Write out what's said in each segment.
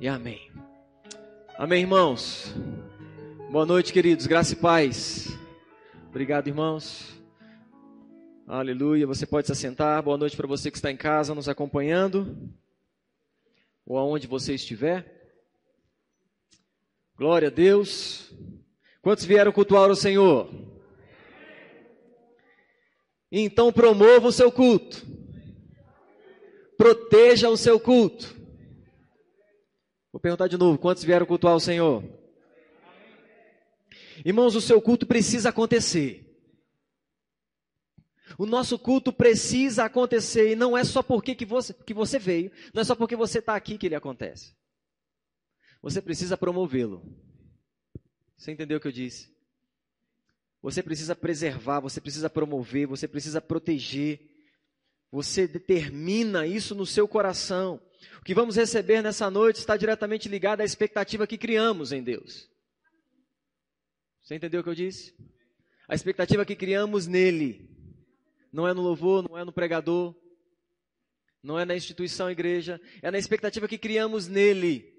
e amém. Amém, irmãos. Boa noite, queridos. Graça e paz. Obrigado, irmãos. Aleluia. Você pode se assentar. Boa noite para você que está em casa nos acompanhando, ou aonde você estiver. Glória a Deus. Quantos vieram cultuar o Senhor? Então promova o seu culto. Proteja o seu culto. Vou perguntar de novo: quantos vieram cultuar o Senhor? Irmãos, o seu culto precisa acontecer. O nosso culto precisa acontecer e não é só porque que você, que você veio, não é só porque você está aqui que ele acontece. Você precisa promovê-lo. Você entendeu o que eu disse? Você precisa preservar, você precisa promover, você precisa proteger. Você determina isso no seu coração. O que vamos receber nessa noite está diretamente ligado à expectativa que criamos em Deus. Você entendeu o que eu disse? A expectativa que criamos nele. Não é no louvor, não é no pregador, não é na instituição igreja, é na expectativa que criamos nele,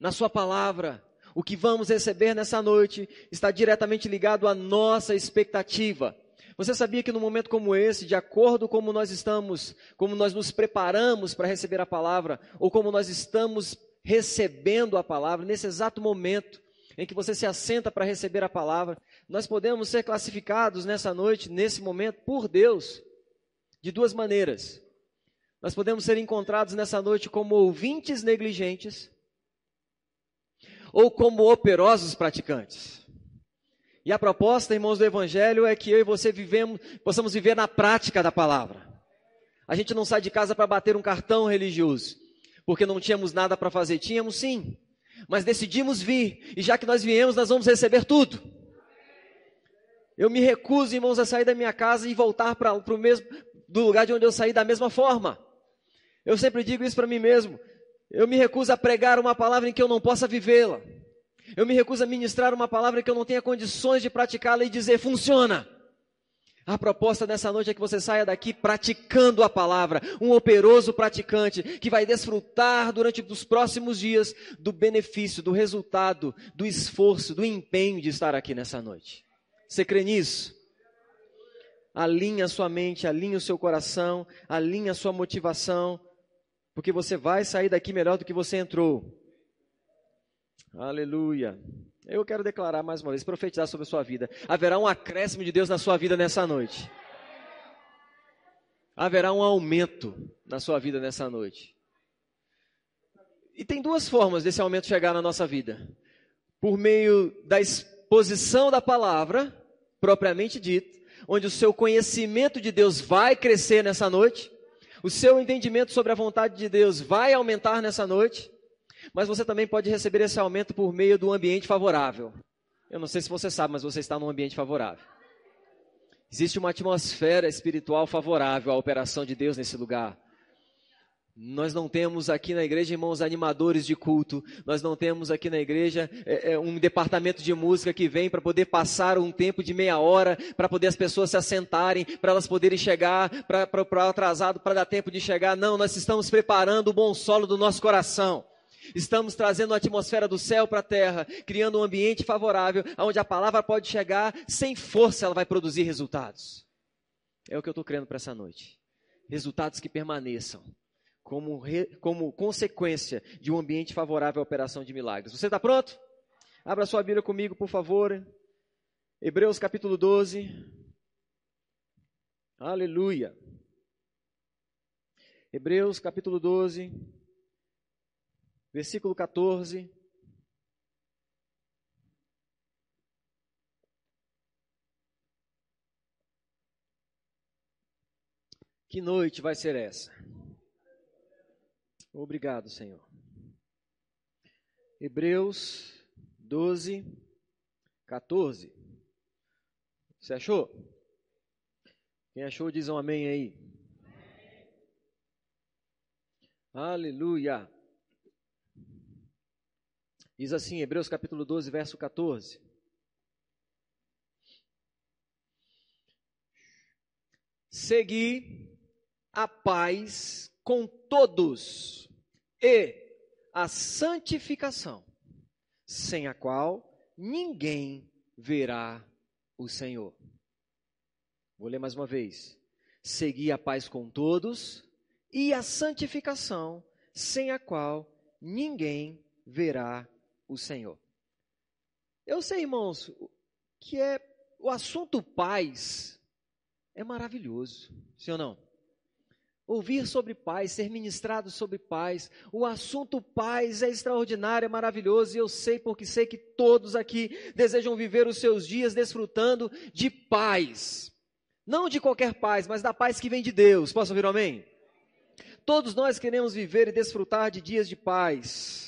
na sua palavra. O que vamos receber nessa noite está diretamente ligado à nossa expectativa. Você sabia que num momento como esse, de acordo com como nós estamos, como nós nos preparamos para receber a palavra, ou como nós estamos recebendo a palavra, nesse exato momento em que você se assenta para receber a palavra, nós podemos ser classificados nessa noite, nesse momento, por Deus, de duas maneiras. Nós podemos ser encontrados nessa noite como ouvintes negligentes ou como operosos praticantes. E a proposta, irmãos do Evangelho, é que eu e você vivemos, possamos viver na prática da palavra. A gente não sai de casa para bater um cartão religioso, porque não tínhamos nada para fazer. Tínhamos sim, mas decidimos vir, e já que nós viemos, nós vamos receber tudo. Eu me recuso, irmãos, a sair da minha casa e voltar para o mesmo do lugar de onde eu saí da mesma forma. Eu sempre digo isso para mim mesmo. Eu me recuso a pregar uma palavra em que eu não possa vivê-la. Eu me recuso a ministrar uma palavra que eu não tenha condições de praticá-la e dizer funciona. A proposta dessa noite é que você saia daqui praticando a palavra, um operoso praticante que vai desfrutar durante os próximos dias do benefício, do resultado, do esforço, do empenho de estar aqui nessa noite. Você crê nisso? Alinha a sua mente, alinha o seu coração, alinha a sua motivação, porque você vai sair daqui melhor do que você entrou. Aleluia. Eu quero declarar mais uma vez, profetizar sobre a sua vida. Haverá um acréscimo de Deus na sua vida nessa noite. Haverá um aumento na sua vida nessa noite. E tem duas formas desse aumento chegar na nossa vida: por meio da exposição da palavra, propriamente dita, onde o seu conhecimento de Deus vai crescer nessa noite, o seu entendimento sobre a vontade de Deus vai aumentar nessa noite mas você também pode receber esse aumento por meio do ambiente favorável. Eu não sei se você sabe, mas você está num ambiente favorável. Existe uma atmosfera espiritual favorável à operação de Deus nesse lugar. Nós não temos aqui na igreja irmãos animadores de culto, nós não temos aqui na igreja é, é, um departamento de música que vem para poder passar um tempo de meia hora, para poder as pessoas se assentarem, para elas poderem chegar, para o atrasado, para dar tempo de chegar. Não, nós estamos preparando o bom solo do nosso coração. Estamos trazendo a atmosfera do céu para a terra, criando um ambiente favorável, onde a palavra pode chegar, sem força ela vai produzir resultados. É o que eu estou crendo para essa noite. Resultados que permaneçam, como, re, como consequência de um ambiente favorável à operação de milagres. Você está pronto? Abra sua Bíblia comigo, por favor. Hebreus capítulo 12. Aleluia. Hebreus capítulo 12 versículo 14. Que noite vai ser essa? Obrigado, Senhor. Hebreus 12, 14. Você achou? Quem achou, diz um amém aí. Aleluia. Diz assim, Hebreus capítulo 12, verso 14. Segui a paz com todos e a santificação, sem a qual ninguém verá o Senhor. Vou ler mais uma vez. Segui a paz com todos e a santificação, sem a qual ninguém verá o Senhor. Eu sei, irmãos, que é o assunto paz é maravilhoso, sim ou não? Ouvir sobre paz, ser ministrado sobre paz, o assunto paz é extraordinário, é maravilhoso, e eu sei porque sei que todos aqui desejam viver os seus dias desfrutando de paz. Não de qualquer paz, mas da paz que vem de Deus. Posso ouvir um amém? Todos nós queremos viver e desfrutar de dias de paz.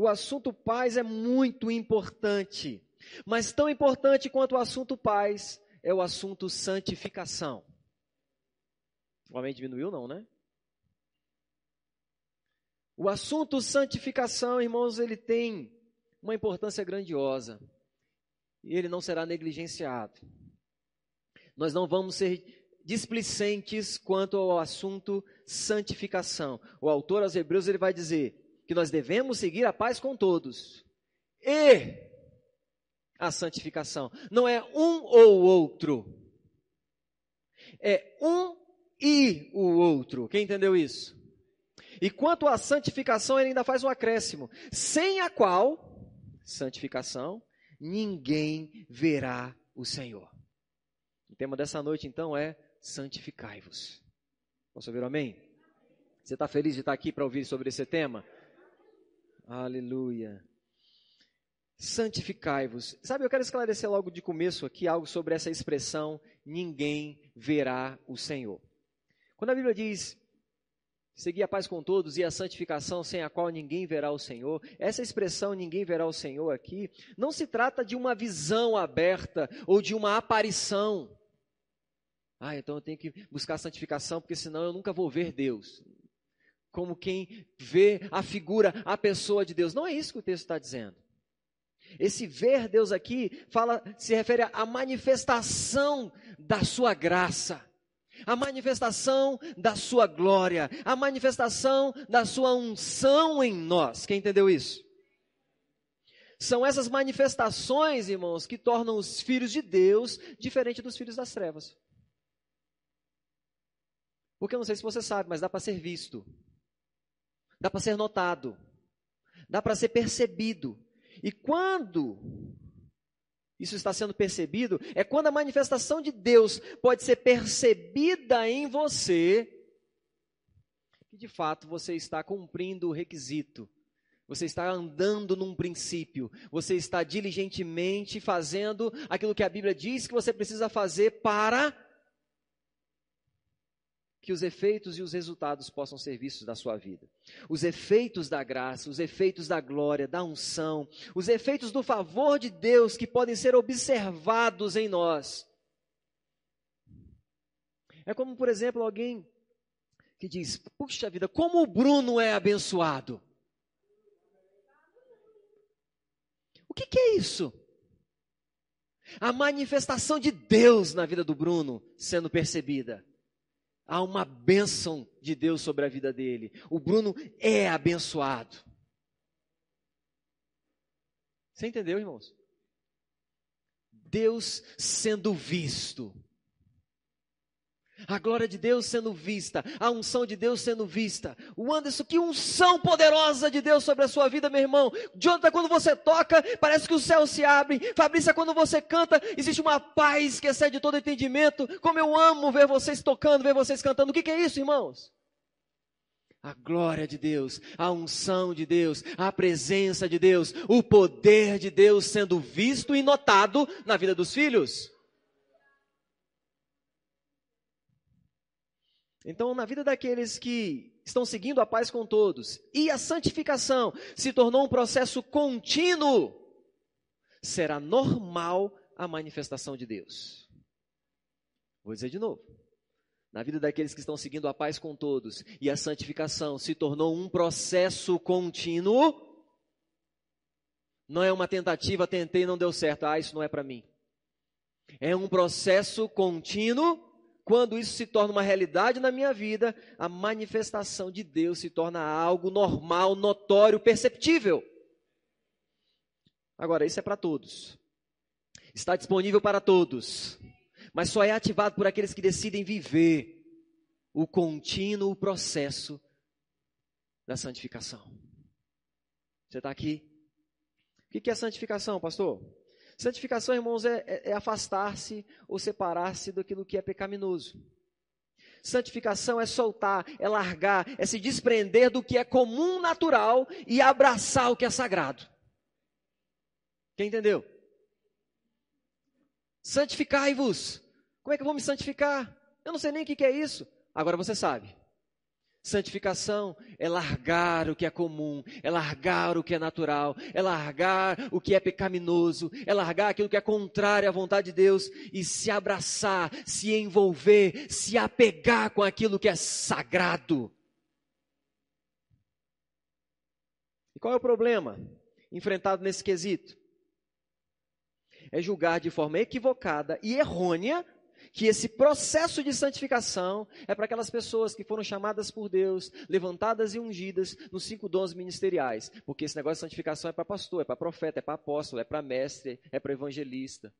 O assunto paz é muito importante, mas tão importante quanto o assunto paz é o assunto santificação. O homem diminuiu, não, né? O assunto santificação, irmãos, ele tem uma importância grandiosa. E ele não será negligenciado. Nós não vamos ser displicentes quanto ao assunto santificação. O autor aos Hebreus ele vai dizer que nós devemos seguir a paz com todos e a santificação. Não é um ou outro, é um e o outro. Quem entendeu isso? E quanto à santificação, ele ainda faz um acréscimo, sem a qual, santificação, ninguém verá o Senhor. O tema dessa noite, então, é santificai-vos. Posso ouvir amém? Você está feliz de estar aqui para ouvir sobre esse tema? Aleluia. Santificai-vos. Sabe, eu quero esclarecer logo de começo aqui algo sobre essa expressão: ninguém verá o Senhor. Quando a Bíblia diz seguir a paz com todos e a santificação sem a qual ninguém verá o Senhor, essa expressão ninguém verá o Senhor aqui, não se trata de uma visão aberta ou de uma aparição. Ah, então eu tenho que buscar santificação, porque senão eu nunca vou ver Deus. Como quem vê a figura, a pessoa de Deus. Não é isso que o texto está dizendo. Esse ver Deus aqui fala, se refere à manifestação da sua graça a manifestação da sua glória, a manifestação da sua unção em nós. Quem entendeu isso? São essas manifestações, irmãos, que tornam os filhos de Deus diferente dos filhos das trevas. Porque eu não sei se você sabe, mas dá para ser visto, dá para ser notado, dá para ser percebido. E quando isso está sendo percebido, é quando a manifestação de Deus pode ser percebida em você, que de fato você está cumprindo o requisito, você está andando num princípio, você está diligentemente fazendo aquilo que a Bíblia diz que você precisa fazer para que os efeitos e os resultados possam ser vistos da sua vida. Os efeitos da graça, os efeitos da glória, da unção, os efeitos do favor de Deus que podem ser observados em nós. É como, por exemplo, alguém que diz: Puxa vida, como o Bruno é abençoado. O que, que é isso? A manifestação de Deus na vida do Bruno sendo percebida há uma bênção de Deus sobre a vida dele. O Bruno é abençoado. Você entendeu, irmãos? Deus sendo visto a glória de Deus sendo vista, a unção de Deus sendo vista. O Anderson, que unção poderosa de Deus sobre a sua vida, meu irmão. Jonathan, quando você toca, parece que o céu se abre. Fabrícia, quando você canta, existe uma paz que excede todo entendimento. Como eu amo ver vocês tocando, ver vocês cantando. O que, que é isso, irmãos? A glória de Deus, a unção de Deus, a presença de Deus, o poder de Deus sendo visto e notado na vida dos filhos. Então, na vida daqueles que estão seguindo a paz com todos e a santificação se tornou um processo contínuo, será normal a manifestação de Deus. Vou dizer de novo. Na vida daqueles que estão seguindo a paz com todos e a santificação se tornou um processo contínuo, não é uma tentativa, tentei não deu certo. Ah, isso não é para mim. É um processo contínuo quando isso se torna uma realidade na minha vida, a manifestação de Deus se torna algo normal, notório, perceptível. Agora, isso é para todos. Está disponível para todos. Mas só é ativado por aqueles que decidem viver o contínuo processo da santificação. Você está aqui? O que é santificação, pastor? Santificação, irmãos, é, é, é afastar-se ou separar-se daquilo que é pecaminoso. Santificação é soltar, é largar, é se desprender do que é comum, natural e abraçar o que é sagrado. Quem entendeu? Santificai-vos. Como é que eu vou me santificar? Eu não sei nem o que é isso. Agora você sabe. Santificação é largar o que é comum, é largar o que é natural, é largar o que é pecaminoso, é largar aquilo que é contrário à vontade de Deus e se abraçar, se envolver, se apegar com aquilo que é sagrado. E qual é o problema enfrentado nesse quesito? É julgar de forma equivocada e errônea que esse processo de santificação é para aquelas pessoas que foram chamadas por Deus, levantadas e ungidas nos cinco dons ministeriais. Porque esse negócio de santificação é para pastor, é para profeta, é para apóstolo, é para mestre, é para evangelista.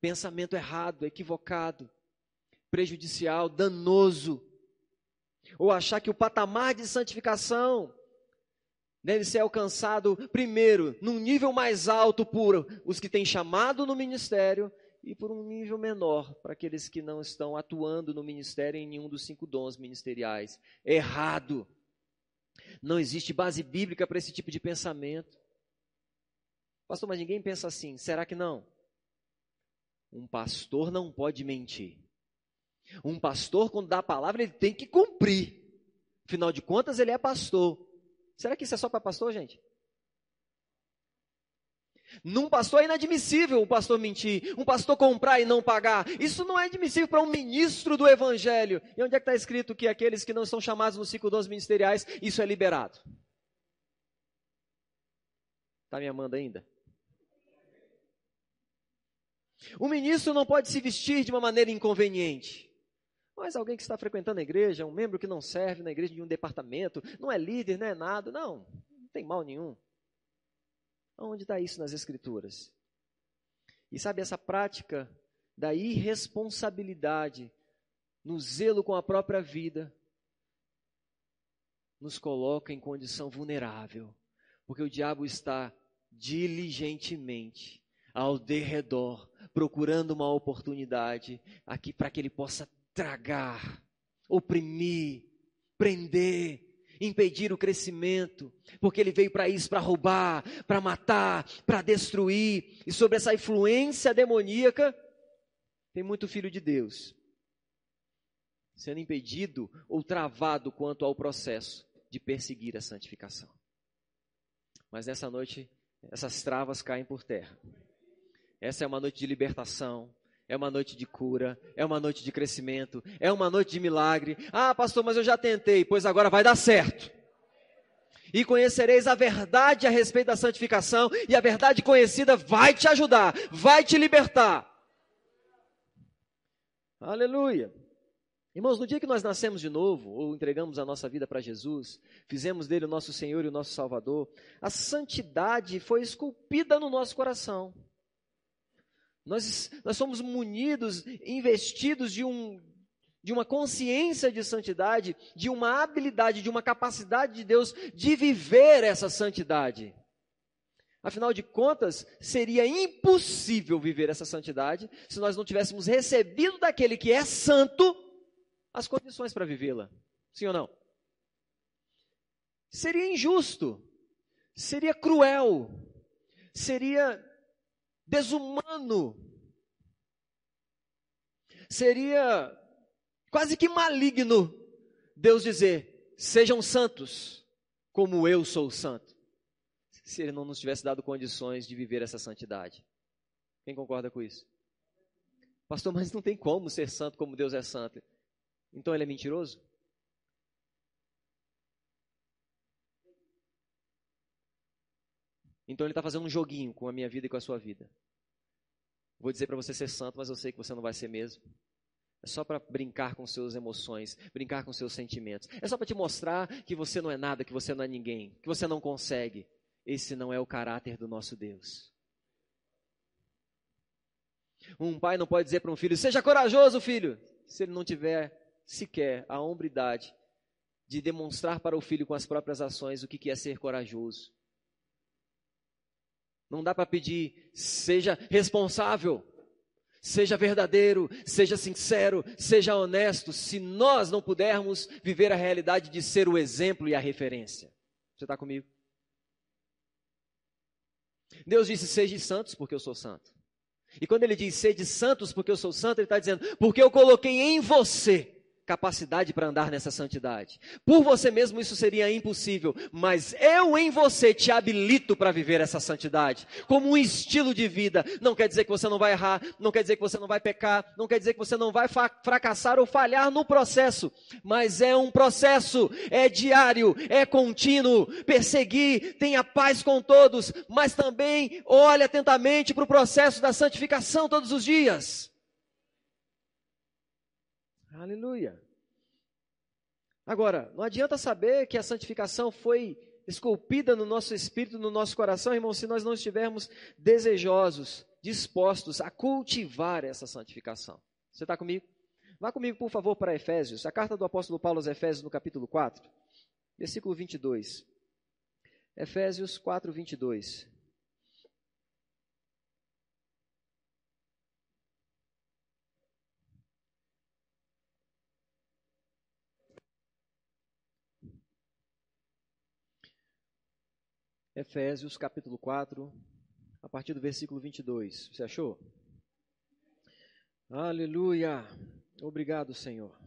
Pensamento errado, equivocado, prejudicial, danoso. Ou achar que o patamar de santificação deve ser alcançado primeiro num nível mais alto por os que têm chamado no ministério e por um nível menor para aqueles que não estão atuando no ministério em nenhum dos cinco dons ministeriais. Errado. Não existe base bíblica para esse tipo de pensamento. Pastor, mas ninguém pensa assim. Será que não? Um pastor não pode mentir. Um pastor, quando dá a palavra, ele tem que cumprir. Afinal de contas, ele é pastor. Será que isso é só para pastor, gente? Num pastor é inadmissível um pastor mentir, um pastor comprar e não pagar. Isso não é admissível para um ministro do evangelho. E onde é que está escrito que aqueles que não são chamados no ciclo dos ministeriais, isso é liberado? Está me amando ainda? O ministro não pode se vestir de uma maneira inconveniente. Mas alguém que está frequentando a igreja, um membro que não serve na igreja de um departamento, não é líder, não é nada, não, não tem mal nenhum. Onde está isso nas Escrituras? E sabe, essa prática da irresponsabilidade no zelo com a própria vida nos coloca em condição vulnerável, porque o diabo está diligentemente ao derredor, procurando uma oportunidade aqui para que ele possa tragar, oprimir, prender, impedir o crescimento, porque ele veio para isso, para roubar, para matar, para destruir. E sobre essa influência demoníaca, tem muito filho de Deus sendo impedido ou travado quanto ao processo de perseguir a santificação. Mas nessa noite, essas travas caem por terra. Essa é uma noite de libertação, é uma noite de cura, é uma noite de crescimento, é uma noite de milagre. Ah, pastor, mas eu já tentei, pois agora vai dar certo. E conhecereis a verdade a respeito da santificação, e a verdade conhecida vai te ajudar, vai te libertar. Aleluia. Irmãos, no dia que nós nascemos de novo, ou entregamos a nossa vida para Jesus, fizemos dele o nosso Senhor e o nosso Salvador, a santidade foi esculpida no nosso coração. Nós, nós somos munidos, investidos de, um, de uma consciência de santidade, de uma habilidade, de uma capacidade de Deus de viver essa santidade. Afinal de contas, seria impossível viver essa santidade se nós não tivéssemos recebido daquele que é santo as condições para vivê-la. Sim ou não? Seria injusto, seria cruel, seria desumano. Seria quase que maligno Deus dizer: sejam santos, como eu sou santo. Se ele não nos tivesse dado condições de viver essa santidade. Quem concorda com isso? Pastor, mas não tem como ser santo como Deus é santo. Então ele é mentiroso? Então ele está fazendo um joguinho com a minha vida e com a sua vida. Vou dizer para você ser santo, mas eu sei que você não vai ser mesmo. É só para brincar com suas emoções, brincar com seus sentimentos. É só para te mostrar que você não é nada, que você não é ninguém, que você não consegue. Esse não é o caráter do nosso Deus. Um pai não pode dizer para um filho: seja corajoso, filho, se ele não tiver sequer a hombridade de demonstrar para o filho com as próprias ações o que é ser corajoso. Não dá para pedir, seja responsável, seja verdadeiro, seja sincero, seja honesto, se nós não pudermos viver a realidade de ser o exemplo e a referência. Você está comigo? Deus disse: Seja santos, porque eu sou santo. E quando ele diz sede santos porque eu sou santo, ele está dizendo, porque eu coloquei em você capacidade para andar nessa santidade. Por você mesmo isso seria impossível, mas eu em você te habilito para viver essa santidade, como um estilo de vida. Não quer dizer que você não vai errar, não quer dizer que você não vai pecar, não quer dizer que você não vai fracassar ou falhar no processo, mas é um processo, é diário, é contínuo. Perseguir, tenha paz com todos, mas também olhe atentamente para o processo da santificação todos os dias. Aleluia. Agora, não adianta saber que a santificação foi esculpida no nosso espírito, no nosso coração, irmão, se nós não estivermos desejosos, dispostos a cultivar essa santificação. Você está comigo? Vá comigo, por favor, para Efésios, a carta do apóstolo Paulo aos Efésios, no capítulo 4, versículo 22. Efésios 4, 22. Efésios capítulo 4, a partir do versículo 22. Você achou? Aleluia! Obrigado, Senhor.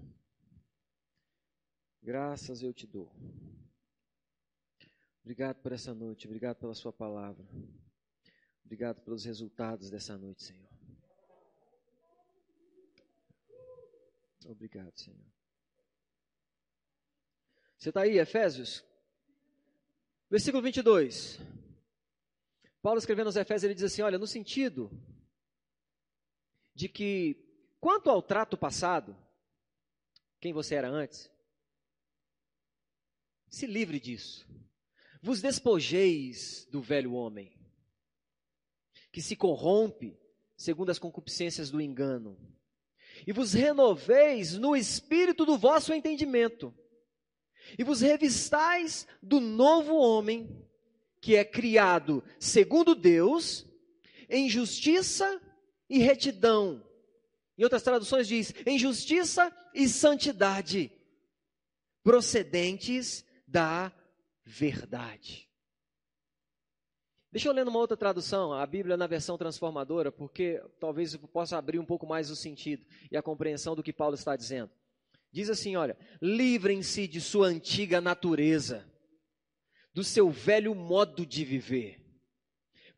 Graças eu te dou. Obrigado por essa noite, obrigado pela Sua palavra. Obrigado pelos resultados dessa noite, Senhor. Obrigado, Senhor. Você está aí, Efésios Versículo 22. Paulo escrevendo aos Efésios, ele diz assim: Olha, no sentido de que, quanto ao trato passado, quem você era antes, se livre disso. Vos despojeis do velho homem, que se corrompe segundo as concupiscências do engano, e vos renoveis no espírito do vosso entendimento e vos revistais do novo homem, que é criado segundo Deus, em justiça e retidão. Em outras traduções diz, em justiça e santidade, procedentes da verdade. Deixa eu ler numa outra tradução, a Bíblia na versão transformadora, porque talvez eu possa abrir um pouco mais o sentido e a compreensão do que Paulo está dizendo. Diz assim: olha, livrem-se de sua antiga natureza, do seu velho modo de viver,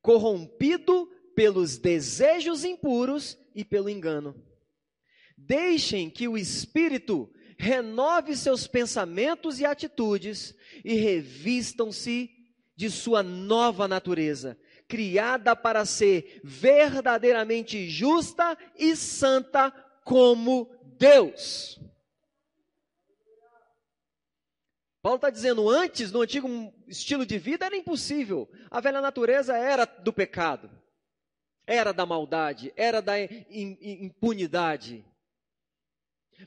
corrompido pelos desejos impuros e pelo engano. Deixem que o Espírito renove seus pensamentos e atitudes e revistam-se de sua nova natureza, criada para ser verdadeiramente justa e santa como Deus. Paulo está dizendo, antes, no antigo estilo de vida, era impossível. A velha natureza era do pecado, era da maldade, era da impunidade.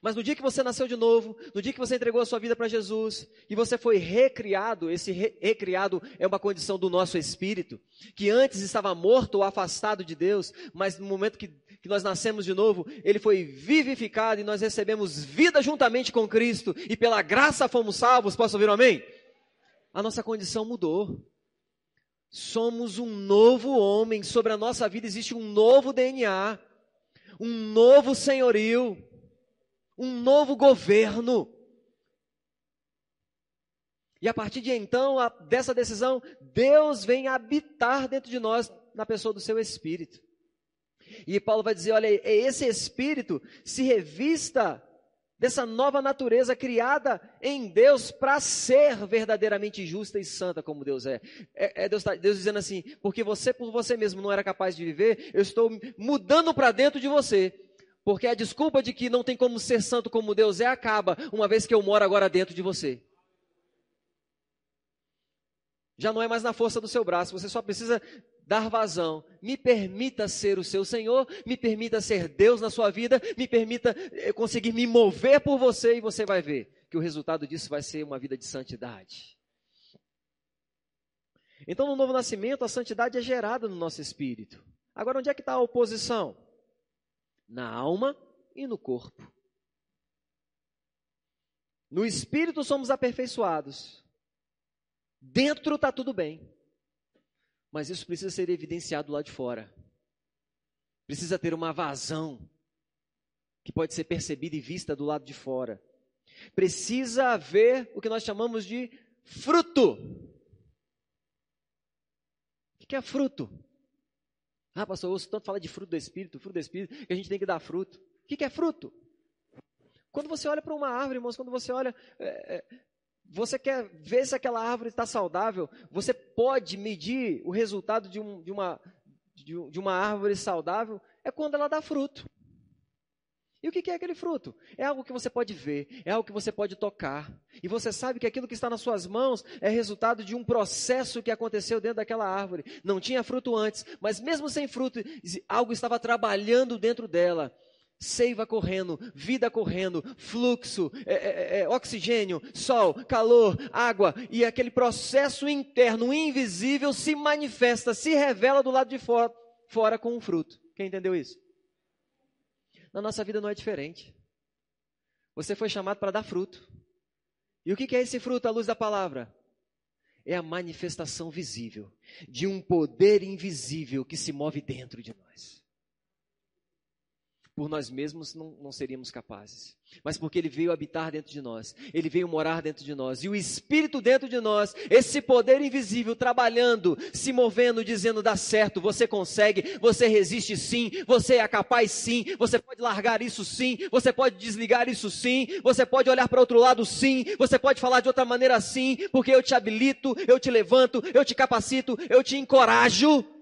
Mas no dia que você nasceu de novo, no dia que você entregou a sua vida para Jesus, e você foi recriado, esse re recriado é uma condição do nosso espírito, que antes estava morto ou afastado de Deus, mas no momento que que nós nascemos de novo, ele foi vivificado e nós recebemos vida juntamente com Cristo e pela graça fomos salvos. Posso ouvir um amém? A nossa condição mudou. Somos um novo homem, sobre a nossa vida existe um novo DNA, um novo senhorio, um novo governo. E a partir de então, a, dessa decisão, Deus vem habitar dentro de nós na pessoa do seu Espírito. E Paulo vai dizer: olha, é esse espírito se revista dessa nova natureza criada em Deus para ser verdadeiramente justa e santa como Deus é. É, é Deus, tá, Deus dizendo assim, porque você por você mesmo não era capaz de viver, eu estou mudando para dentro de você. Porque a desculpa de que não tem como ser santo como Deus é acaba, uma vez que eu moro agora dentro de você. Já não é mais na força do seu braço, você só precisa dar vazão. Me permita ser o seu Senhor, me permita ser Deus na sua vida, me permita eh, conseguir me mover por você e você vai ver que o resultado disso vai ser uma vida de santidade. Então, no novo nascimento, a santidade é gerada no nosso espírito. Agora, onde é que está a oposição? Na alma e no corpo. No espírito somos aperfeiçoados. Dentro está tudo bem. Mas isso precisa ser evidenciado lá de fora. Precisa ter uma vazão que pode ser percebida e vista do lado de fora. Precisa haver o que nós chamamos de fruto. O que é fruto? Ah, pastor, eu ouço tanto falar de fruto do Espírito, fruto do Espírito, que a gente tem que dar fruto. O que é fruto? Quando você olha para uma árvore, irmãos, quando você olha, é, é, você quer ver se aquela árvore está saudável? Você pode medir o resultado de, um, de, uma, de, uma árvore saudável? É quando ela dá fruto. E o que é aquele fruto? É algo que você pode ver, é algo que você pode tocar. E você sabe que aquilo que está nas suas mãos é resultado de um processo que aconteceu dentro daquela árvore. Não tinha fruto antes, mas mesmo sem fruto, algo estava trabalhando dentro dela seiva correndo, vida correndo, fluxo, é, é, é, é, oxigênio, sol, calor, água, e aquele processo interno, invisível, se manifesta, se revela do lado de fora, fora com um fruto. Quem entendeu isso? Na nossa vida não é diferente. Você foi chamado para dar fruto. E o que é esse fruto à luz da palavra? É a manifestação visível de um poder invisível que se move dentro de nós por nós mesmos não, não, seríamos capazes, mas porque Ele veio habitar dentro de nós, Ele veio morar dentro de nós, e o Espírito dentro de nós, esse poder invisível trabalhando, se movendo, dizendo: dá certo, você consegue, você resiste sim, você é capaz sim, você pode largar isso sim, você pode desligar isso sim, você pode olhar para outro lado sim, você pode falar de outra maneira sim, porque eu te habilito, eu te levanto, eu te capacito, eu te encorajo.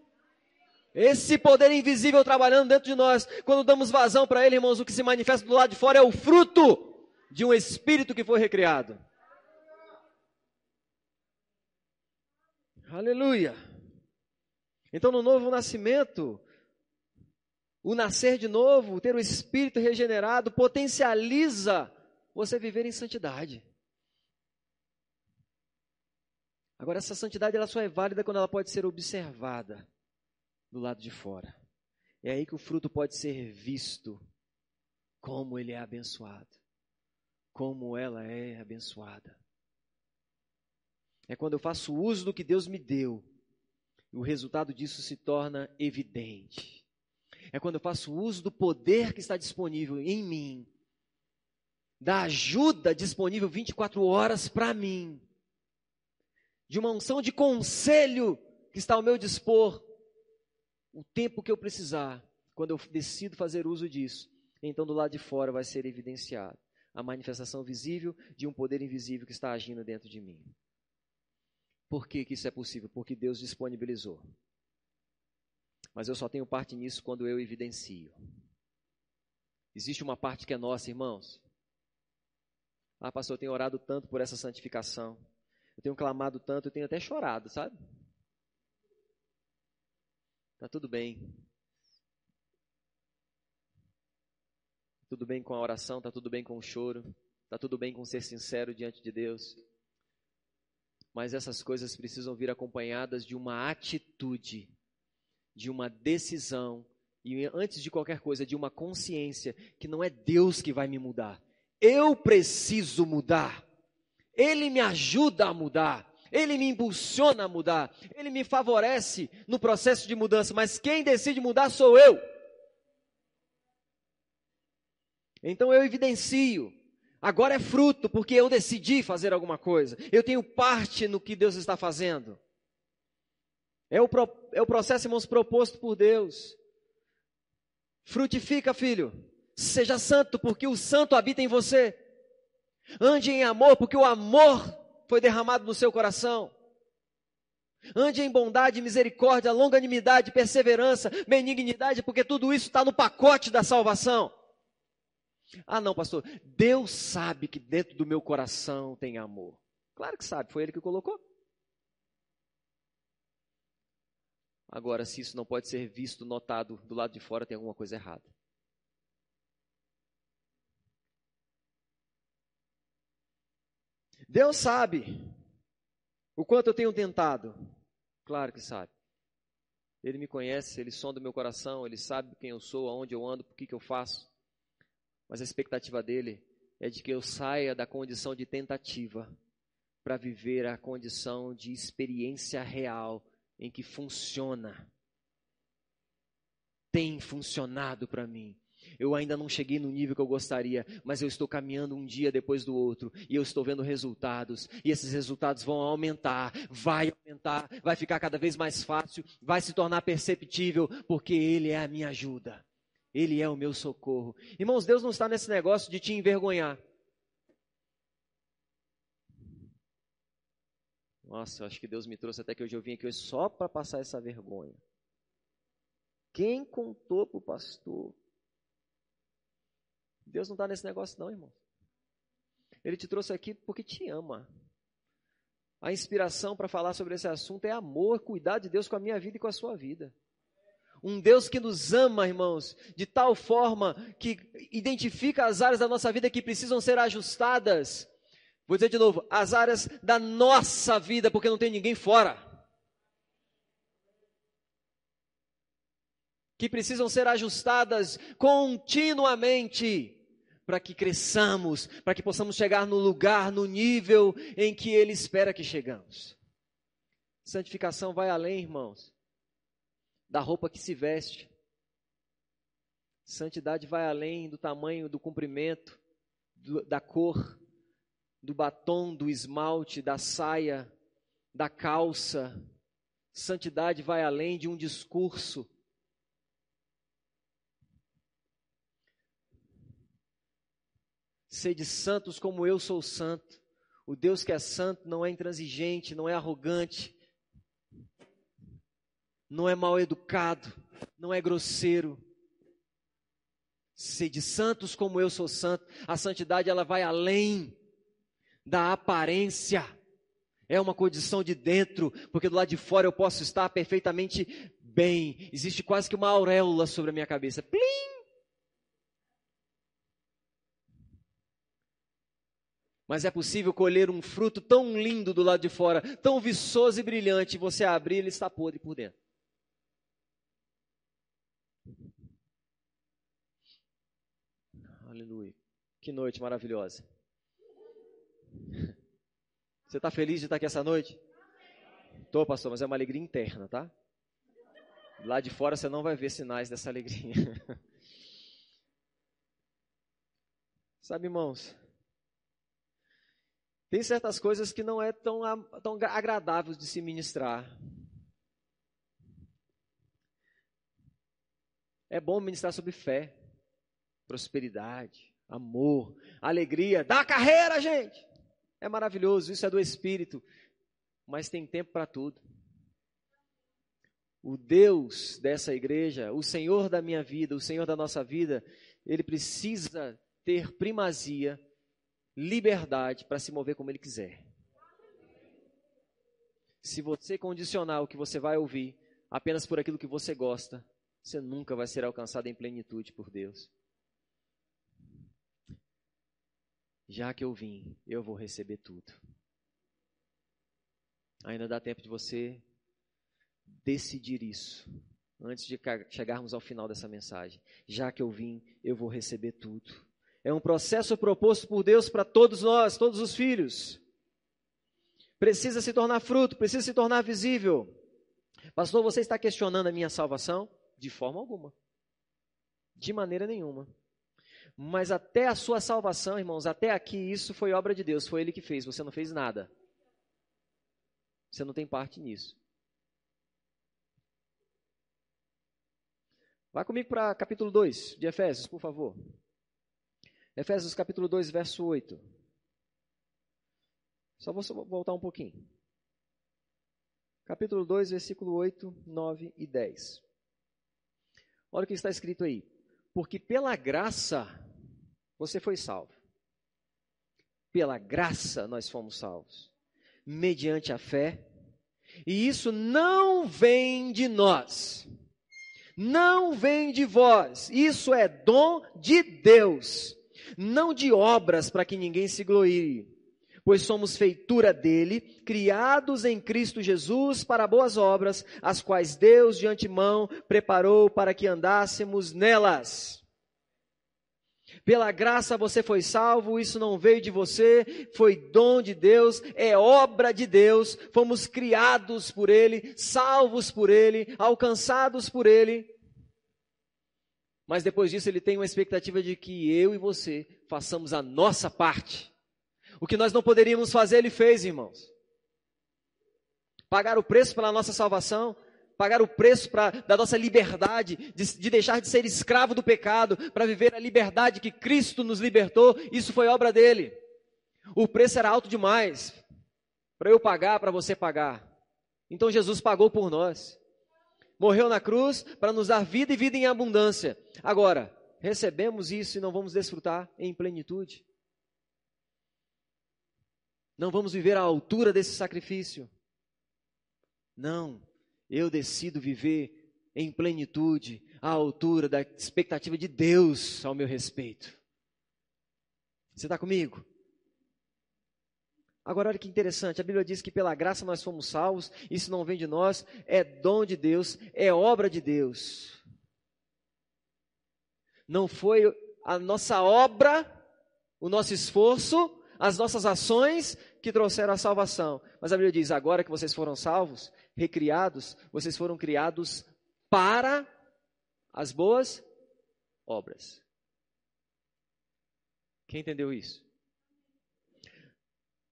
Esse poder invisível trabalhando dentro de nós, quando damos vazão para ele, irmãos, o que se manifesta do lado de fora é o fruto de um espírito que foi recriado. Aleluia. Então, no novo nascimento, o nascer de novo, ter o espírito regenerado, potencializa você viver em santidade. Agora, essa santidade ela só é válida quando ela pode ser observada do lado de fora. É aí que o fruto pode ser visto como ele é abençoado, como ela é abençoada. É quando eu faço uso do que Deus me deu, e o resultado disso se torna evidente. É quando eu faço uso do poder que está disponível em mim, da ajuda disponível 24 horas para mim, de uma unção de conselho que está ao meu dispor, o tempo que eu precisar, quando eu decido fazer uso disso, então do lado de fora vai ser evidenciado a manifestação visível de um poder invisível que está agindo dentro de mim. Por que, que isso é possível? Porque Deus disponibilizou. Mas eu só tenho parte nisso quando eu evidencio. Existe uma parte que é nossa, irmãos. Ah, pastor, eu tenho orado tanto por essa santificação. Eu tenho clamado tanto, eu tenho até chorado, sabe? Tá tudo bem. Tudo bem com a oração, tá tudo bem com o choro, tá tudo bem com ser sincero diante de Deus. Mas essas coisas precisam vir acompanhadas de uma atitude, de uma decisão e antes de qualquer coisa, de uma consciência que não é Deus que vai me mudar. Eu preciso mudar. Ele me ajuda a mudar. Ele me impulsiona a mudar, ele me favorece no processo de mudança, mas quem decide mudar sou eu. Então eu evidencio. Agora é fruto, porque eu decidi fazer alguma coisa. Eu tenho parte no que Deus está fazendo. É o, é o processo, irmãos, proposto por Deus. Frutifica, filho. Seja santo, porque o santo habita em você. Ande em amor, porque o amor foi derramado no seu coração. Ande em bondade, misericórdia, longanimidade, perseverança, benignidade, porque tudo isso está no pacote da salvação. Ah, não, pastor, Deus sabe que dentro do meu coração tem amor. Claro que sabe, foi Ele que colocou. Agora, se isso não pode ser visto, notado do lado de fora, tem alguma coisa errada. Deus sabe o quanto eu tenho tentado. Claro que sabe. Ele me conhece, ele sonda o meu coração, ele sabe quem eu sou, aonde eu ando, por que, que eu faço. Mas a expectativa dele é de que eu saia da condição de tentativa para viver a condição de experiência real em que funciona. Tem funcionado para mim. Eu ainda não cheguei no nível que eu gostaria, mas eu estou caminhando um dia depois do outro e eu estou vendo resultados. E esses resultados vão aumentar, vai aumentar, vai ficar cada vez mais fácil, vai se tornar perceptível, porque Ele é a minha ajuda. Ele é o meu socorro. Irmãos, Deus não está nesse negócio de te envergonhar. Nossa, acho que Deus me trouxe até que hoje eu vim aqui hoje só para passar essa vergonha. Quem contou para o pastor? Deus não está nesse negócio, não, irmão. Ele te trouxe aqui porque te ama. A inspiração para falar sobre esse assunto é amor, cuidar de Deus com a minha vida e com a sua vida. Um Deus que nos ama, irmãos, de tal forma que identifica as áreas da nossa vida que precisam ser ajustadas Vou dizer de novo, as áreas da nossa vida, porque não tem ninguém fora. Que precisam ser ajustadas continuamente para que cresçamos, para que possamos chegar no lugar, no nível em que Ele espera que chegamos. Santificação vai além, irmãos, da roupa que se veste. Santidade vai além do tamanho, do comprimento, do, da cor do batom, do esmalte, da saia, da calça. Santidade vai além de um discurso. Sede santos como eu sou santo. O Deus que é santo não é intransigente, não é arrogante, não é mal educado, não é grosseiro. Sede santos como eu sou santo. A santidade ela vai além da aparência. É uma condição de dentro, porque do lado de fora eu posso estar perfeitamente bem. Existe quase que uma auréola sobre a minha cabeça. Plim! Mas é possível colher um fruto tão lindo do lado de fora, tão viçoso e brilhante, e você abrir ele está podre por dentro. Aleluia. Que noite maravilhosa. Você está feliz de estar aqui essa noite? Estou, pastor, mas é uma alegria interna, tá? Lá de fora você não vai ver sinais dessa alegria. Sabe, irmãos, tem certas coisas que não é tão, tão agradável de se ministrar. É bom ministrar sobre fé, prosperidade, amor, alegria. Dá carreira, gente! É maravilhoso, isso é do Espírito, mas tem tempo para tudo. O Deus dessa igreja, o Senhor da minha vida, o Senhor da nossa vida, ele precisa ter primazia, liberdade para se mover como ele quiser. Se você condicionar o que você vai ouvir apenas por aquilo que você gosta, você nunca vai ser alcançado em plenitude por Deus. já que eu vim, eu vou receber tudo. Ainda dá tempo de você decidir isso, antes de chegarmos ao final dessa mensagem. Já que eu vim, eu vou receber tudo. É um processo proposto por Deus para todos nós, todos os filhos. Precisa se tornar fruto, precisa se tornar visível. Pastor, você está questionando a minha salvação? De forma alguma. De maneira nenhuma. Mas até a sua salvação, irmãos, até aqui isso foi obra de Deus, foi Ele que fez, você não fez nada. Você não tem parte nisso. Vá comigo para capítulo 2 de Efésios, por favor. Efésios capítulo 2, verso 8. Só vou voltar um pouquinho. Capítulo 2, versículo 8, 9 e 10. Olha o que está escrito aí. Porque pela graça você foi salvo. Pela graça nós fomos salvos. Mediante a fé. E isso não vem de nós. Não vem de vós. Isso é dom de Deus. Não de obras para que ninguém se glorie pois somos feitura dele, criados em Cristo Jesus para boas obras, as quais Deus de antemão preparou para que andássemos nelas. Pela graça você foi salvo, isso não veio de você, foi dom de Deus, é obra de Deus, fomos criados por Ele, salvos por Ele, alcançados por Ele. Mas depois disso, Ele tem uma expectativa de que eu e você façamos a nossa parte. O que nós não poderíamos fazer, Ele fez, irmãos. Pagar o preço pela nossa salvação, pagar o preço pra, da nossa liberdade, de, de deixar de ser escravo do pecado, para viver a liberdade que Cristo nos libertou, isso foi obra dele. O preço era alto demais para eu pagar, para você pagar. Então Jesus pagou por nós. Morreu na cruz para nos dar vida e vida em abundância. Agora, recebemos isso e não vamos desfrutar em plenitude. Não vamos viver à altura desse sacrifício. Não, eu decido viver em plenitude, à altura da expectativa de Deus ao meu respeito. Você está comigo? Agora, olha que interessante, a Bíblia diz que pela graça nós fomos salvos, isso não vem de nós, é dom de Deus, é obra de Deus. Não foi a nossa obra, o nosso esforço, as nossas ações que trouxeram a salvação. Mas a Bíblia diz: agora que vocês foram salvos, recriados, vocês foram criados para as boas obras. Quem entendeu isso?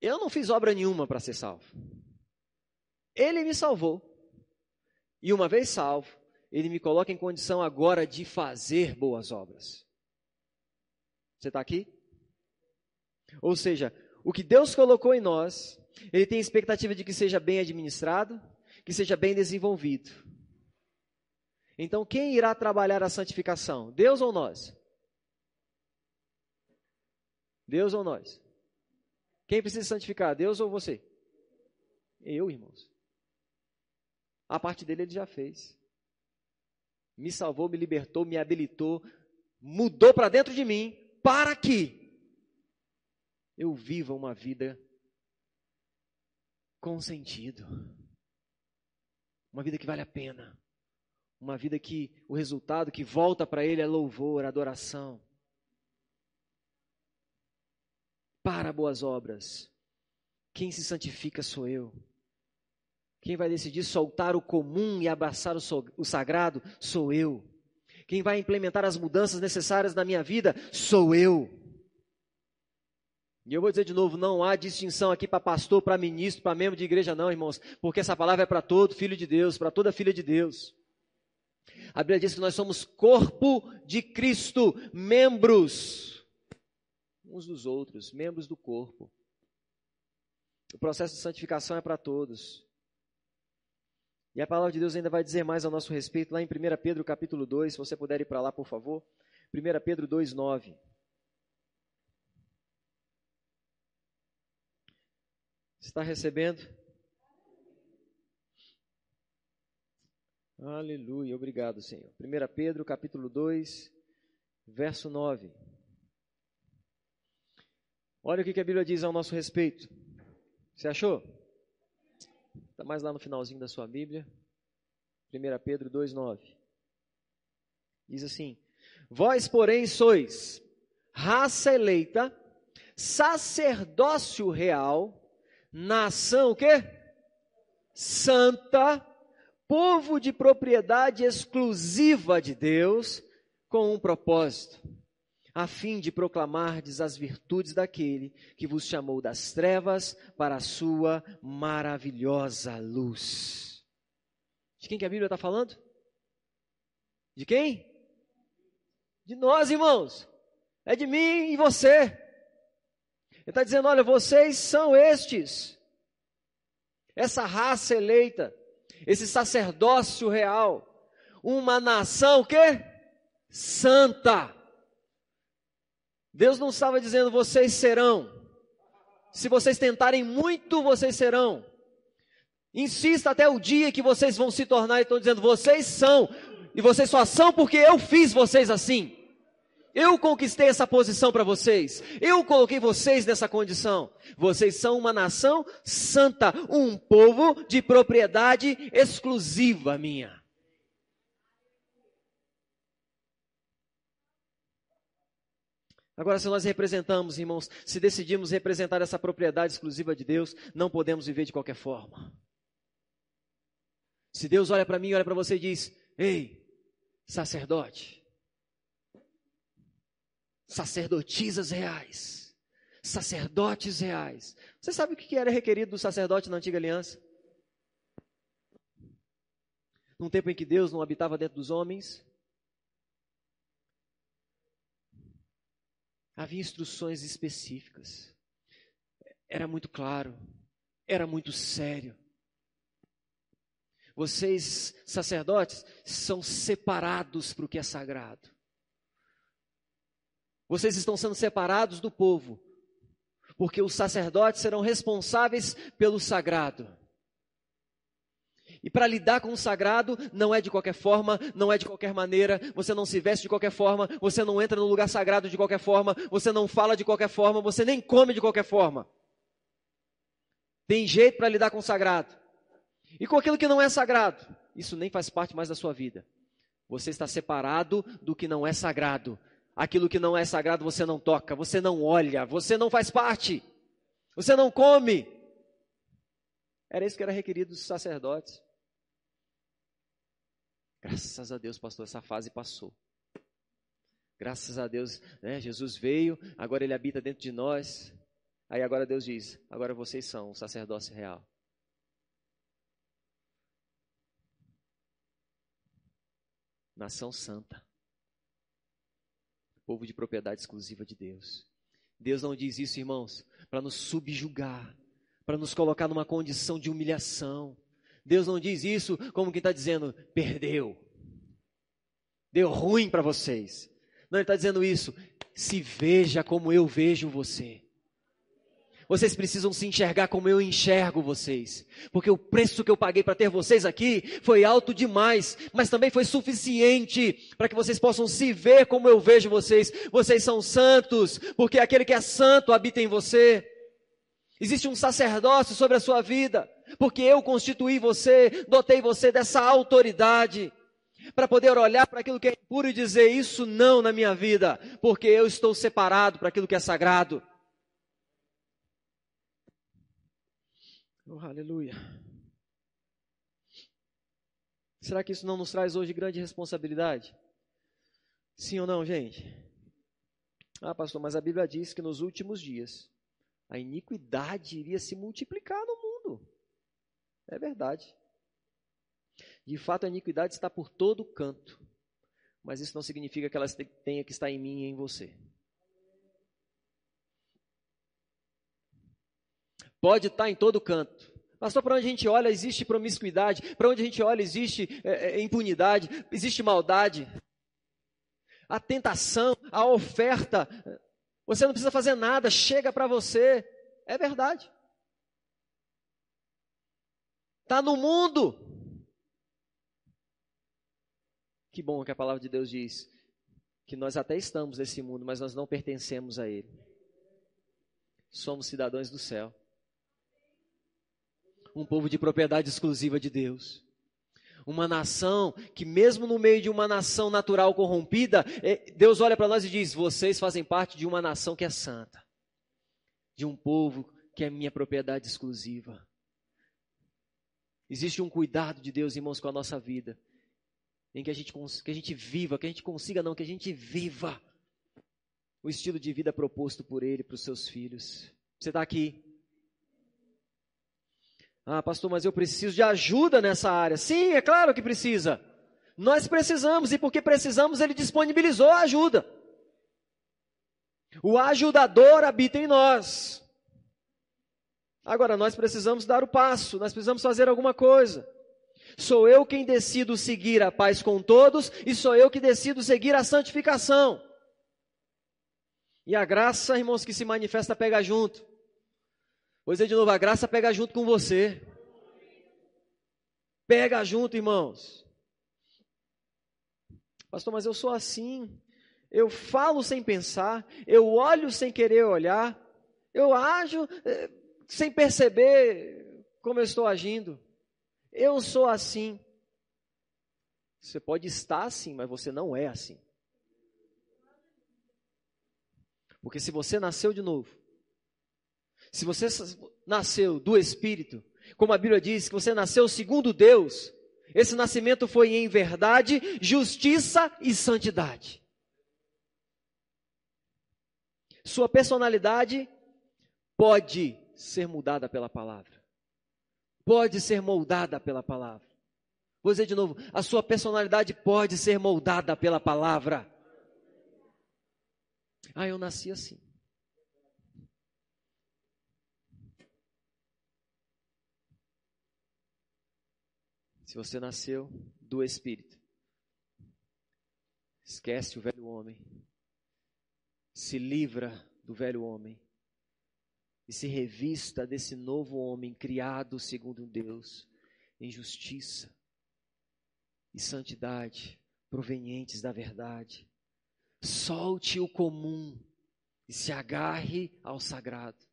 Eu não fiz obra nenhuma para ser salvo. Ele me salvou. E uma vez salvo, ele me coloca em condição agora de fazer boas obras. Você está aqui? Ou seja, o que Deus colocou em nós, Ele tem expectativa de que seja bem administrado, que seja bem desenvolvido. Então, quem irá trabalhar a santificação? Deus ou nós? Deus ou nós? Quem precisa santificar? Deus ou você? Eu, irmãos. A parte dele ele já fez. Me salvou, me libertou, me habilitou, mudou para dentro de mim, para que eu viva uma vida com sentido. Uma vida que vale a pena. Uma vida que o resultado que volta para Ele é louvor, adoração. Para boas obras. Quem se santifica sou eu. Quem vai decidir soltar o comum e abraçar o sagrado sou eu. Quem vai implementar as mudanças necessárias na minha vida sou eu. E eu vou dizer de novo, não há distinção aqui para pastor, para ministro, para membro de igreja, não, irmãos, porque essa palavra é para todo filho de Deus, para toda filha de Deus. A Bíblia diz que nós somos corpo de Cristo, membros uns dos outros, membros do corpo. O processo de santificação é para todos. E a palavra de Deus ainda vai dizer mais a nosso respeito lá em 1 Pedro capítulo 2, se você puder ir para lá, por favor. 1 Pedro 2, 9. Está recebendo? Aleluia, obrigado, Senhor. 1 Pedro, capítulo 2, verso 9. Olha o que a Bíblia diz ao nosso respeito. Você achou? Está mais lá no finalzinho da sua Bíblia. 1 Pedro 2, 9. Diz assim: Vós, porém, sois raça eleita, sacerdócio real, nação o quê? Santa, povo de propriedade exclusiva de Deus, com um propósito, a fim de proclamardes as virtudes daquele que vos chamou das trevas para a sua maravilhosa luz. De quem que a Bíblia está falando? De quem? De nós, irmãos. É de mim e você. Ele está dizendo: olha, vocês são estes. Essa raça eleita, esse sacerdócio real, uma nação que santa. Deus não estava dizendo vocês serão. Se vocês tentarem muito, vocês serão. Insista até o dia que vocês vão se tornar, e estou dizendo, vocês são, e vocês só são porque eu fiz vocês assim. Eu conquistei essa posição para vocês. Eu coloquei vocês nessa condição. Vocês são uma nação santa, um povo de propriedade exclusiva minha. Agora, se nós representamos, irmãos, se decidimos representar essa propriedade exclusiva de Deus, não podemos viver de qualquer forma. Se Deus olha para mim, olha para você e diz: Ei, sacerdote, sacerdotisas reais, sacerdotes reais. Você sabe o que era requerido do sacerdote na antiga aliança? Num tempo em que Deus não habitava dentro dos homens, havia instruções específicas. Era muito claro, era muito sério. Vocês, sacerdotes, são separados para o que é sagrado. Vocês estão sendo separados do povo, porque os sacerdotes serão responsáveis pelo sagrado. E para lidar com o sagrado, não é de qualquer forma, não é de qualquer maneira, você não se veste de qualquer forma, você não entra no lugar sagrado de qualquer forma, você não fala de qualquer forma, você nem come de qualquer forma. Tem jeito para lidar com o sagrado. E com aquilo que não é sagrado, isso nem faz parte mais da sua vida. Você está separado do que não é sagrado. Aquilo que não é sagrado você não toca, você não olha, você não faz parte, você não come. Era isso que era requerido dos sacerdotes. Graças a Deus, pastor, essa fase passou. Graças a Deus, né, Jesus veio, agora ele habita dentro de nós. Aí agora Deus diz: agora vocês são o sacerdócio real. Nação santa povo de propriedade exclusiva de Deus. Deus não diz isso, irmãos, para nos subjugar, para nos colocar numa condição de humilhação. Deus não diz isso como quem está dizendo, perdeu, deu ruim para vocês. Não, Ele está dizendo isso, se veja como eu vejo você. Vocês precisam se enxergar como eu enxergo vocês. Porque o preço que eu paguei para ter vocês aqui foi alto demais, mas também foi suficiente para que vocês possam se ver como eu vejo vocês. Vocês são santos, porque aquele que é santo habita em você. Existe um sacerdócio sobre a sua vida, porque eu constituí você, dotei você dessa autoridade para poder olhar para aquilo que é impuro e dizer isso não na minha vida, porque eu estou separado para aquilo que é sagrado. Oh, aleluia. Será que isso não nos traz hoje grande responsabilidade? Sim ou não, gente? Ah, pastor, mas a Bíblia diz que nos últimos dias a iniquidade iria se multiplicar no. É verdade. De fato, a iniquidade está por todo canto. Mas isso não significa que ela tenha que estar em mim e em você. Pode estar em todo canto. Pastor, para onde a gente olha existe promiscuidade, para onde a gente olha existe é, é, impunidade, existe maldade. A tentação, a oferta, você não precisa fazer nada, chega para você. É verdade. Está no mundo. Que bom que a palavra de Deus diz que nós até estamos nesse mundo, mas nós não pertencemos a ele. Somos cidadãos do céu um povo de propriedade exclusiva de Deus. Uma nação que, mesmo no meio de uma nação natural corrompida, é, Deus olha para nós e diz: vocês fazem parte de uma nação que é santa, de um povo que é minha propriedade exclusiva. Existe um cuidado de Deus, irmãos, com a nossa vida, em que a gente, que a gente viva, que a gente consiga, não, que a gente viva o estilo de vida proposto por Ele para os seus filhos. Você está aqui, ah, pastor, mas eu preciso de ajuda nessa área. Sim, é claro que precisa. Nós precisamos, e porque precisamos, ele disponibilizou a ajuda. O ajudador habita em nós. Agora, nós precisamos dar o passo, nós precisamos fazer alguma coisa. Sou eu quem decido seguir a paz com todos e sou eu que decido seguir a santificação. E a graça, irmãos, que se manifesta pega junto. Vou dizer de novo, a graça pega junto com você. Pega junto, irmãos. Pastor, mas eu sou assim. Eu falo sem pensar, eu olho sem querer olhar, eu ajo eh, sem perceber como eu estou agindo. Eu sou assim. Você pode estar assim, mas você não é assim. Porque se você nasceu de novo, se você nasceu do Espírito, como a Bíblia diz, que você nasceu segundo Deus, esse nascimento foi em verdade, justiça e santidade. Sua personalidade pode ser mudada pela palavra pode ser moldada pela palavra. Vou dizer de novo: a sua personalidade pode ser moldada pela palavra. Ah, eu nasci assim. Se você nasceu do Espírito, esquece o velho homem, se livra do velho homem e se revista desse novo homem criado segundo Deus, em justiça e santidade provenientes da verdade. Solte o comum e se agarre ao sagrado.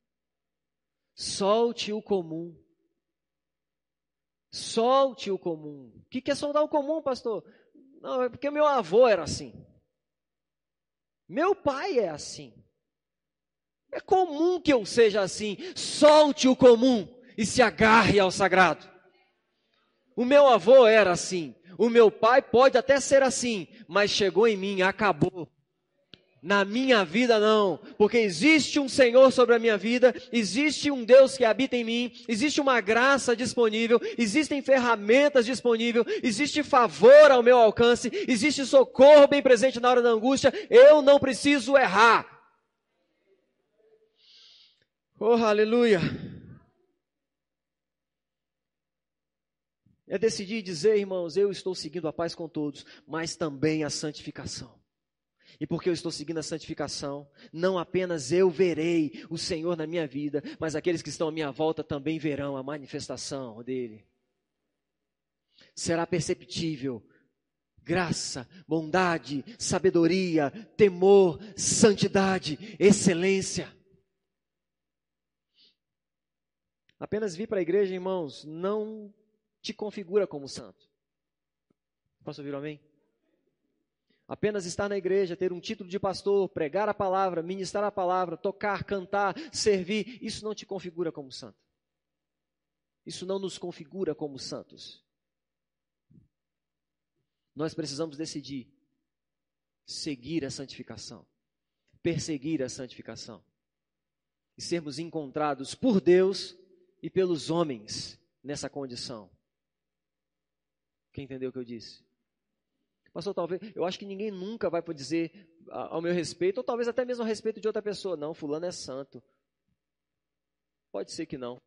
Solte o comum. Solte o comum. O que é soltar o comum, pastor? Não, é porque meu avô era assim. Meu pai é assim. É comum que eu seja assim. Solte o comum e se agarre ao sagrado. O meu avô era assim. O meu pai pode até ser assim, mas chegou em mim, acabou. Na minha vida não, porque existe um Senhor sobre a minha vida, existe um Deus que habita em mim, existe uma graça disponível, existem ferramentas disponíveis, existe favor ao meu alcance, existe socorro bem presente na hora da angústia. Eu não preciso errar. Oh, aleluia! É decidir dizer, irmãos, eu estou seguindo a paz com todos, mas também a santificação. E porque eu estou seguindo a santificação, não apenas eu verei o Senhor na minha vida, mas aqueles que estão à minha volta também verão a manifestação dele. Será perceptível graça, bondade, sabedoria, temor, santidade, excelência. Apenas vir para a igreja, irmãos, não te configura como santo. Posso ouvir um amém? Apenas estar na igreja, ter um título de pastor, pregar a palavra, ministrar a palavra, tocar, cantar, servir, isso não te configura como santo. Isso não nos configura como santos. Nós precisamos decidir seguir a santificação, perseguir a santificação e sermos encontrados por Deus e pelos homens nessa condição. Quem entendeu o que eu disse? Pastor, talvez, eu acho que ninguém nunca vai dizer ao meu respeito, ou talvez até mesmo a respeito de outra pessoa, não, fulano é santo. Pode ser que não.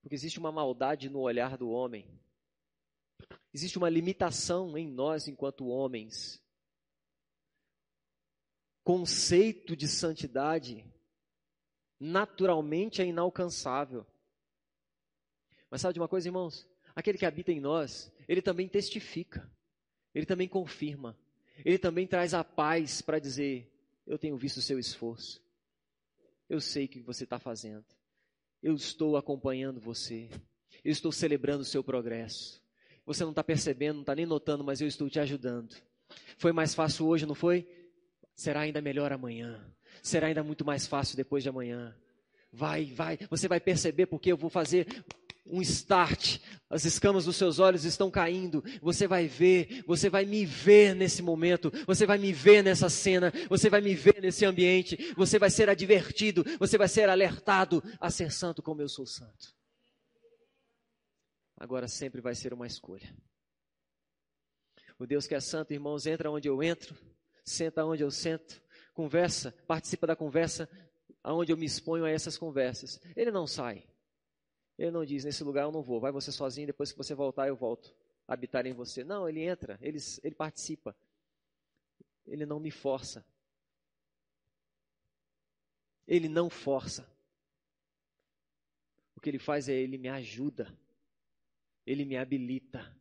Porque existe uma maldade no olhar do homem. Existe uma limitação em nós enquanto homens. Conceito de santidade naturalmente é inalcançável. Mas sabe de uma coisa, irmãos? Aquele que habita em nós, ele também testifica, ele também confirma, ele também traz a paz para dizer: Eu tenho visto o seu esforço, eu sei o que você está fazendo, eu estou acompanhando você, eu estou celebrando o seu progresso. Você não está percebendo, não está nem notando, mas eu estou te ajudando. Foi mais fácil hoje, não foi? Será ainda melhor amanhã será ainda muito mais fácil depois de amanhã. Vai, vai, você vai perceber porque eu vou fazer um start, as escamas dos seus olhos estão caindo, você vai ver, você vai me ver nesse momento, você vai me ver nessa cena, você vai me ver nesse ambiente, você vai ser advertido, você vai ser alertado a ser santo como eu sou santo. Agora sempre vai ser uma escolha. O Deus que é santo, irmãos, entra onde eu entro, senta onde eu sento, conversa, participa da conversa aonde eu me exponho a essas conversas. Ele não sai. Ele não diz, nesse lugar eu não vou, vai você sozinho, depois que você voltar eu volto habitar em você. Não, ele entra, ele, ele participa. Ele não me força. Ele não força. O que ele faz é ele me ajuda. Ele me habilita.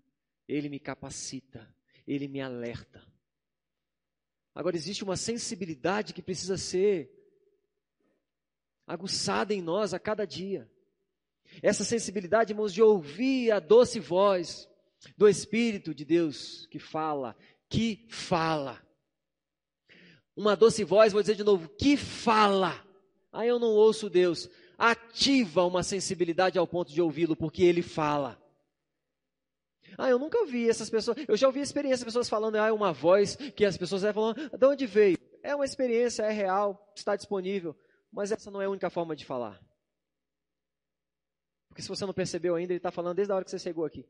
Ele me capacita. Ele me alerta. Agora existe uma sensibilidade que precisa ser aguçada em nós a cada dia. Essa sensibilidade, irmãos, de ouvir a doce voz do Espírito de Deus que fala, que fala. Uma doce voz, vou dizer de novo, que fala. Aí eu não ouço Deus. Ativa uma sensibilidade ao ponto de ouvi-lo, porque ele fala. Ah, eu nunca vi essas pessoas. Eu já ouvi experiência, pessoas falando, ah, é uma voz que as pessoas falam, de onde veio? É uma experiência, é real, está disponível. Mas essa não é a única forma de falar. Porque se você não percebeu ainda, ele está falando desde a hora que você chegou aqui.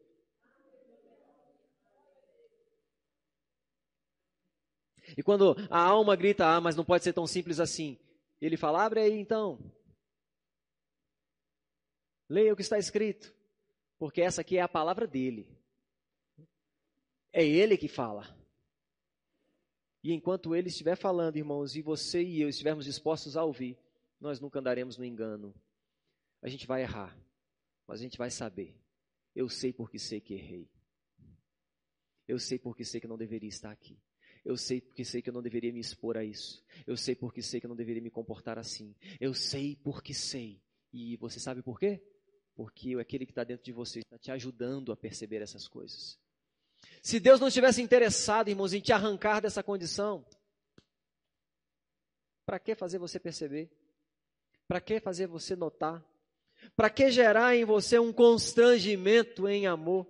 E quando a alma grita, ah, mas não pode ser tão simples assim. Ele fala, abre aí então. Leia o que está escrito. Porque essa aqui é a palavra dele. É ele que fala. E enquanto ele estiver falando, irmãos, e você e eu estivermos dispostos a ouvir, nós nunca andaremos no engano. A gente vai errar, mas a gente vai saber. Eu sei porque sei que errei. Eu sei porque sei que não deveria estar aqui. Eu sei porque sei que eu não deveria me expor a isso. Eu sei porque sei que eu não deveria me comportar assim. Eu sei porque sei. E você sabe por quê? Porque aquele que está dentro de você está te ajudando a perceber essas coisas. Se Deus não estivesse interessado, irmãos, em te arrancar dessa condição, para que fazer você perceber? Para que fazer você notar? Para que gerar em você um constrangimento em amor?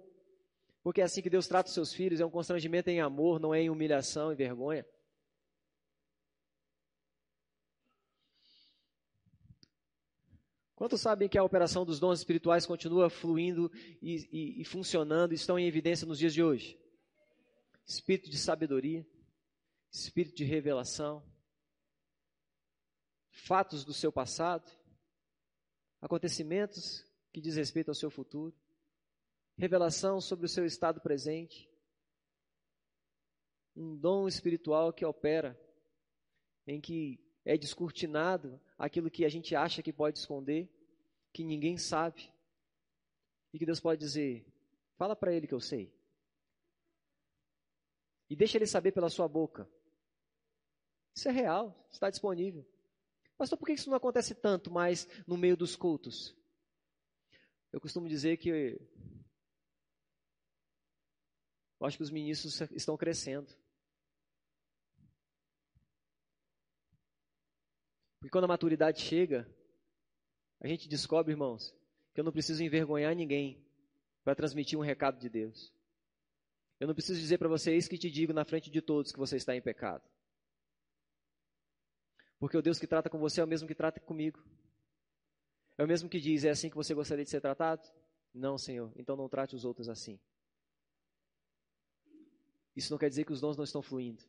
Porque é assim que Deus trata os seus filhos, é um constrangimento em amor, não é em humilhação e vergonha. Quantos sabem que a operação dos dons espirituais continua fluindo e, e, e funcionando, e estão em evidência nos dias de hoje? Espírito de sabedoria, espírito de revelação, fatos do seu passado, acontecimentos que diz respeito ao seu futuro, revelação sobre o seu estado presente, um dom espiritual que opera, em que é descortinado aquilo que a gente acha que pode esconder, que ninguém sabe, e que Deus pode dizer: fala para ele que eu sei. E deixa ele saber pela sua boca. Isso é real, está disponível. Pastor, por que isso não acontece tanto mais no meio dos cultos? Eu costumo dizer que eu acho que os ministros estão crescendo. Porque quando a maturidade chega, a gente descobre, irmãos, que eu não preciso envergonhar ninguém para transmitir um recado de Deus. Eu não preciso dizer para vocês que te digo na frente de todos que você está em pecado. Porque o Deus que trata com você é o mesmo que trata comigo. É o mesmo que diz: é assim que você gostaria de ser tratado? Não, Senhor. Então não trate os outros assim. Isso não quer dizer que os dons não estão fluindo.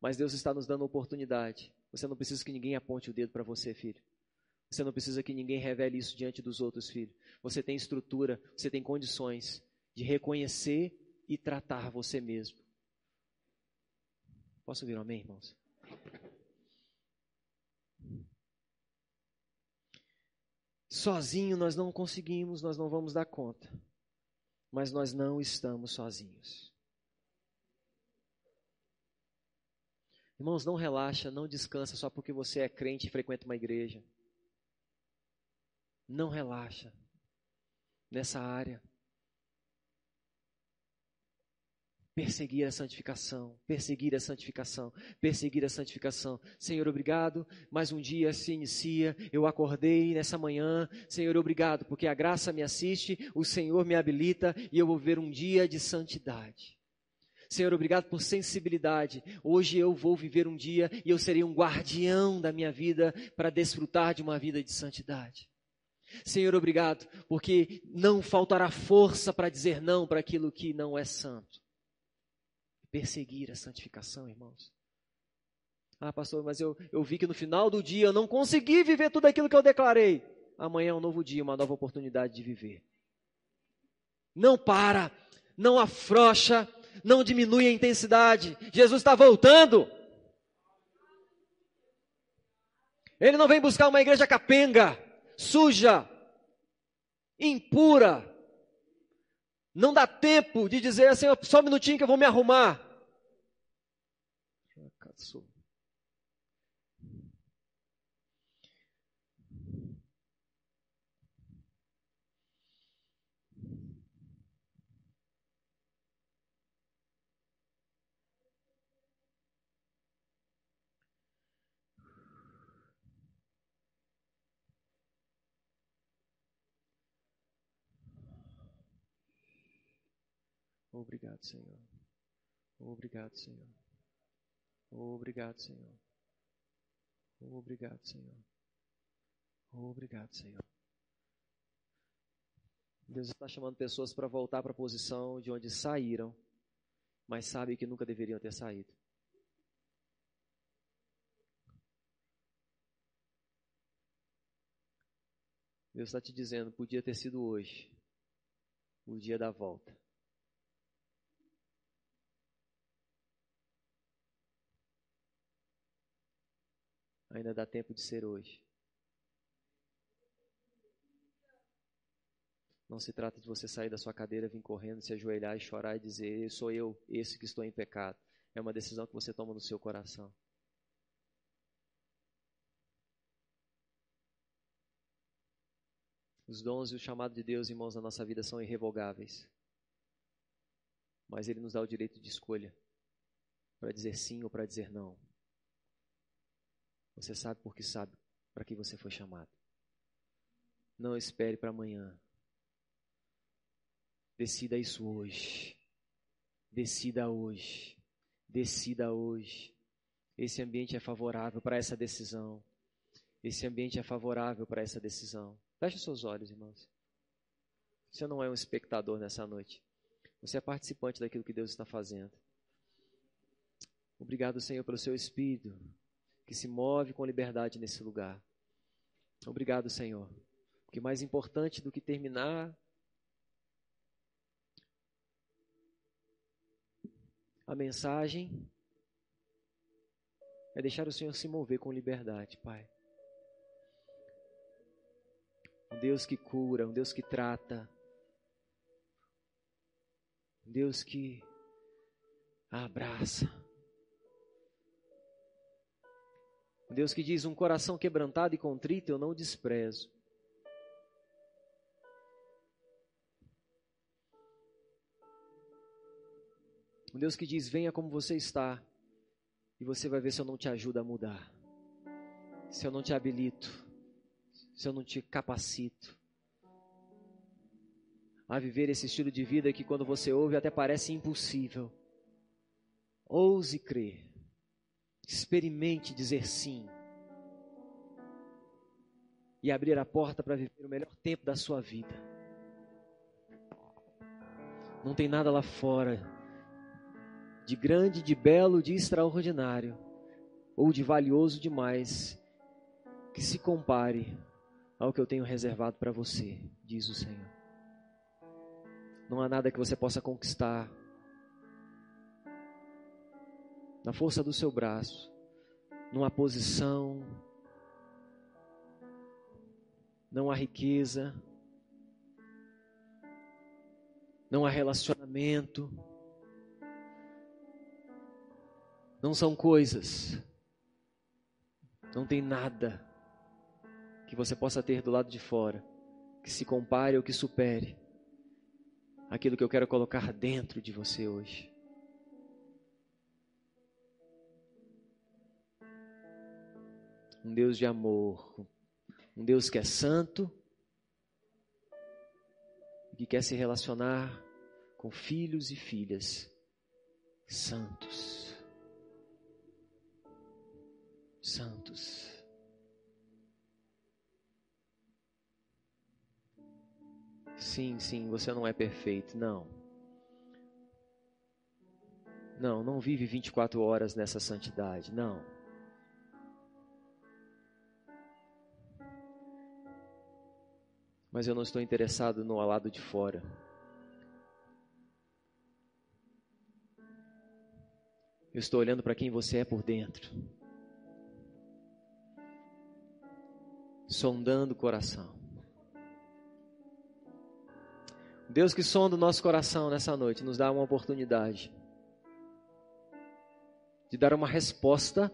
Mas Deus está nos dando oportunidade. Você não precisa que ninguém aponte o dedo para você, filho. Você não precisa que ninguém revele isso diante dos outros, filho. Você tem estrutura, você tem condições de reconhecer e tratar você mesmo. Posso ouvir um amém, irmãos? Sozinho nós não conseguimos, nós não vamos dar conta. Mas nós não estamos sozinhos. Irmãos, não relaxa, não descansa só porque você é crente e frequenta uma igreja. Não relaxa nessa área. perseguir a santificação, perseguir a santificação, perseguir a santificação. Senhor, obrigado. Mais um dia se inicia. Eu acordei nessa manhã. Senhor, obrigado, porque a graça me assiste, o Senhor me habilita e eu vou ver um dia de santidade. Senhor, obrigado por sensibilidade. Hoje eu vou viver um dia e eu serei um guardião da minha vida para desfrutar de uma vida de santidade. Senhor, obrigado, porque não faltará força para dizer não para aquilo que não é santo perseguir a santificação, irmãos. Ah, pastor, mas eu, eu vi que no final do dia eu não consegui viver tudo aquilo que eu declarei. Amanhã é um novo dia, uma nova oportunidade de viver. Não para, não afrouxa, não diminui a intensidade. Jesus está voltando. Ele não vem buscar uma igreja capenga, suja, impura. Não dá tempo de dizer assim, só um minutinho que eu vou me arrumar. Obrigado, Senhor. Obrigado, Senhor. Obrigado, Senhor. Obrigado, Senhor. Obrigado, Senhor. Deus está chamando pessoas para voltar para a posição de onde saíram, mas sabem que nunca deveriam ter saído. Deus está te dizendo, podia ter sido hoje, o dia da volta. Ainda dá tempo de ser hoje. Não se trata de você sair da sua cadeira, vir correndo, se ajoelhar e chorar e dizer: Sou eu, esse que estou em pecado. É uma decisão que você toma no seu coração. Os dons e o chamado de Deus, irmãos, na nossa vida são irrevogáveis. Mas Ele nos dá o direito de escolha para dizer sim ou para dizer não. Você sabe porque sabe para que você foi chamado. Não espere para amanhã. Decida isso hoje. Decida hoje. Decida hoje. Esse ambiente é favorável para essa decisão. Esse ambiente é favorável para essa decisão. Feche seus olhos, irmãos. Você não é um espectador nessa noite. Você é participante daquilo que Deus está fazendo. Obrigado, Senhor, pelo seu espírito que se move com liberdade nesse lugar. Obrigado, Senhor. Porque mais importante do que terminar a mensagem é deixar o Senhor se mover com liberdade, Pai. Um Deus que cura, um Deus que trata, um Deus que abraça. Deus que diz: um coração quebrantado e contrito eu não desprezo. Um Deus que diz: venha como você está, e você vai ver se eu não te ajudo a mudar, se eu não te habilito, se eu não te capacito a viver esse estilo de vida que, quando você ouve, até parece impossível. Ouse crer. Experimente dizer sim. E abrir a porta para viver o melhor tempo da sua vida. Não tem nada lá fora de grande, de belo, de extraordinário ou de valioso demais que se compare ao que eu tenho reservado para você, diz o Senhor. Não há nada que você possa conquistar na força do seu braço, numa posição, não há riqueza, não há relacionamento, não são coisas, não tem nada que você possa ter do lado de fora que se compare ou que supere aquilo que eu quero colocar dentro de você hoje. Um Deus de amor, um Deus que é santo, que quer se relacionar com filhos e filhas santos. Santos. Sim, sim, você não é perfeito, não. Não, não vive 24 horas nessa santidade, não. Mas eu não estou interessado no lado de fora. Eu estou olhando para quem você é por dentro. Sondando o coração. Deus que sonda o nosso coração nessa noite nos dá uma oportunidade de dar uma resposta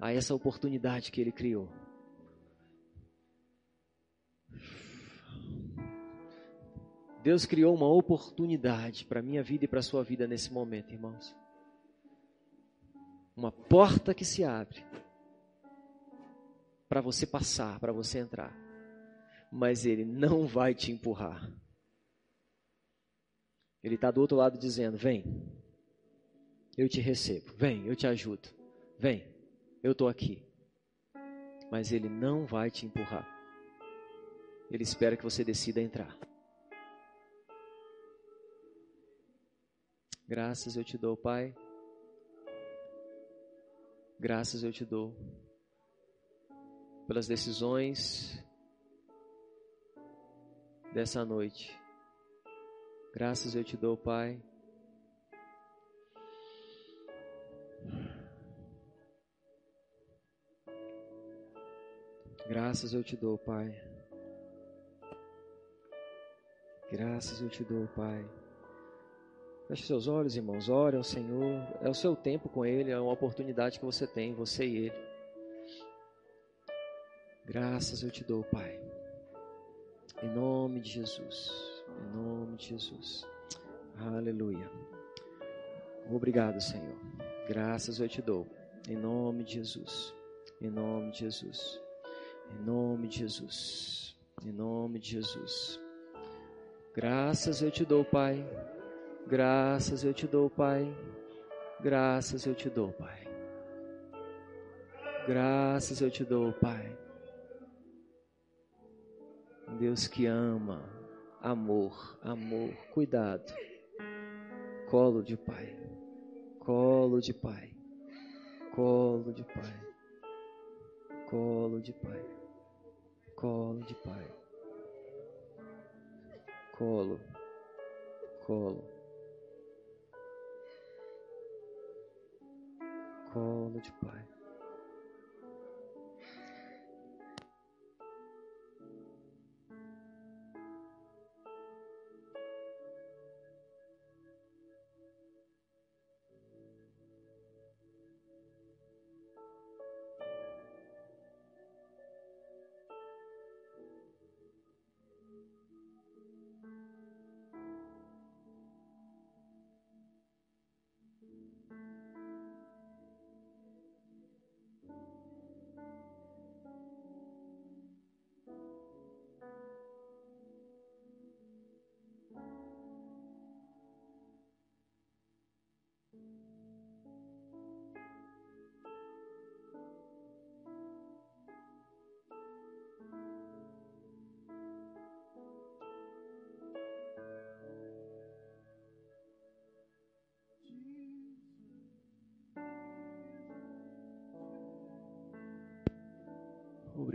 a essa oportunidade que Ele criou. Deus criou uma oportunidade para a minha vida e para a sua vida nesse momento, irmãos. Uma porta que se abre para você passar, para você entrar. Mas Ele não vai te empurrar. Ele está do outro lado dizendo: Vem, eu te recebo. Vem, eu te ajudo. Vem, eu estou aqui. Mas Ele não vai te empurrar. Ele espera que você decida entrar. Graças eu te dou, Pai. Graças eu te dou pelas decisões dessa noite. Graças eu te dou, Pai. Graças eu te dou, Pai. Graças eu te dou, Pai. Feche seus olhos, irmãos. Ore ao Senhor. É o seu tempo com Ele, é uma oportunidade que você tem, você e Ele. Graças eu te dou, Pai. Em nome de Jesus. Em nome de Jesus. Aleluia. Obrigado, Senhor. Graças eu te dou. Em nome de Jesus. Em nome de Jesus. Em nome de Jesus. Em nome de Jesus. Graças eu te dou, Pai. Graças eu te dou, Pai. Graças eu te dou, Pai. Graças eu te dou, Pai. Deus que ama, amor, amor, cuidado. Colo de pai, colo de pai, colo de pai, colo de pai, colo de pai, colo, colo, colo de pai.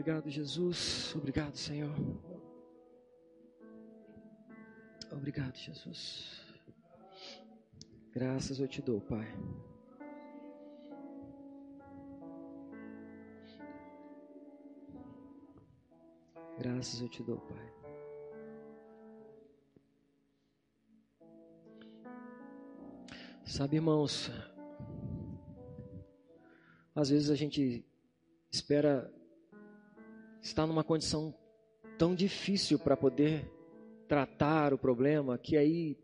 Obrigado, Jesus. Obrigado, Senhor. Obrigado, Jesus. Graças eu te dou, Pai. Graças eu te dou, Pai. Sabe, irmãos, às vezes a gente espera está numa condição tão difícil para poder tratar o problema que aí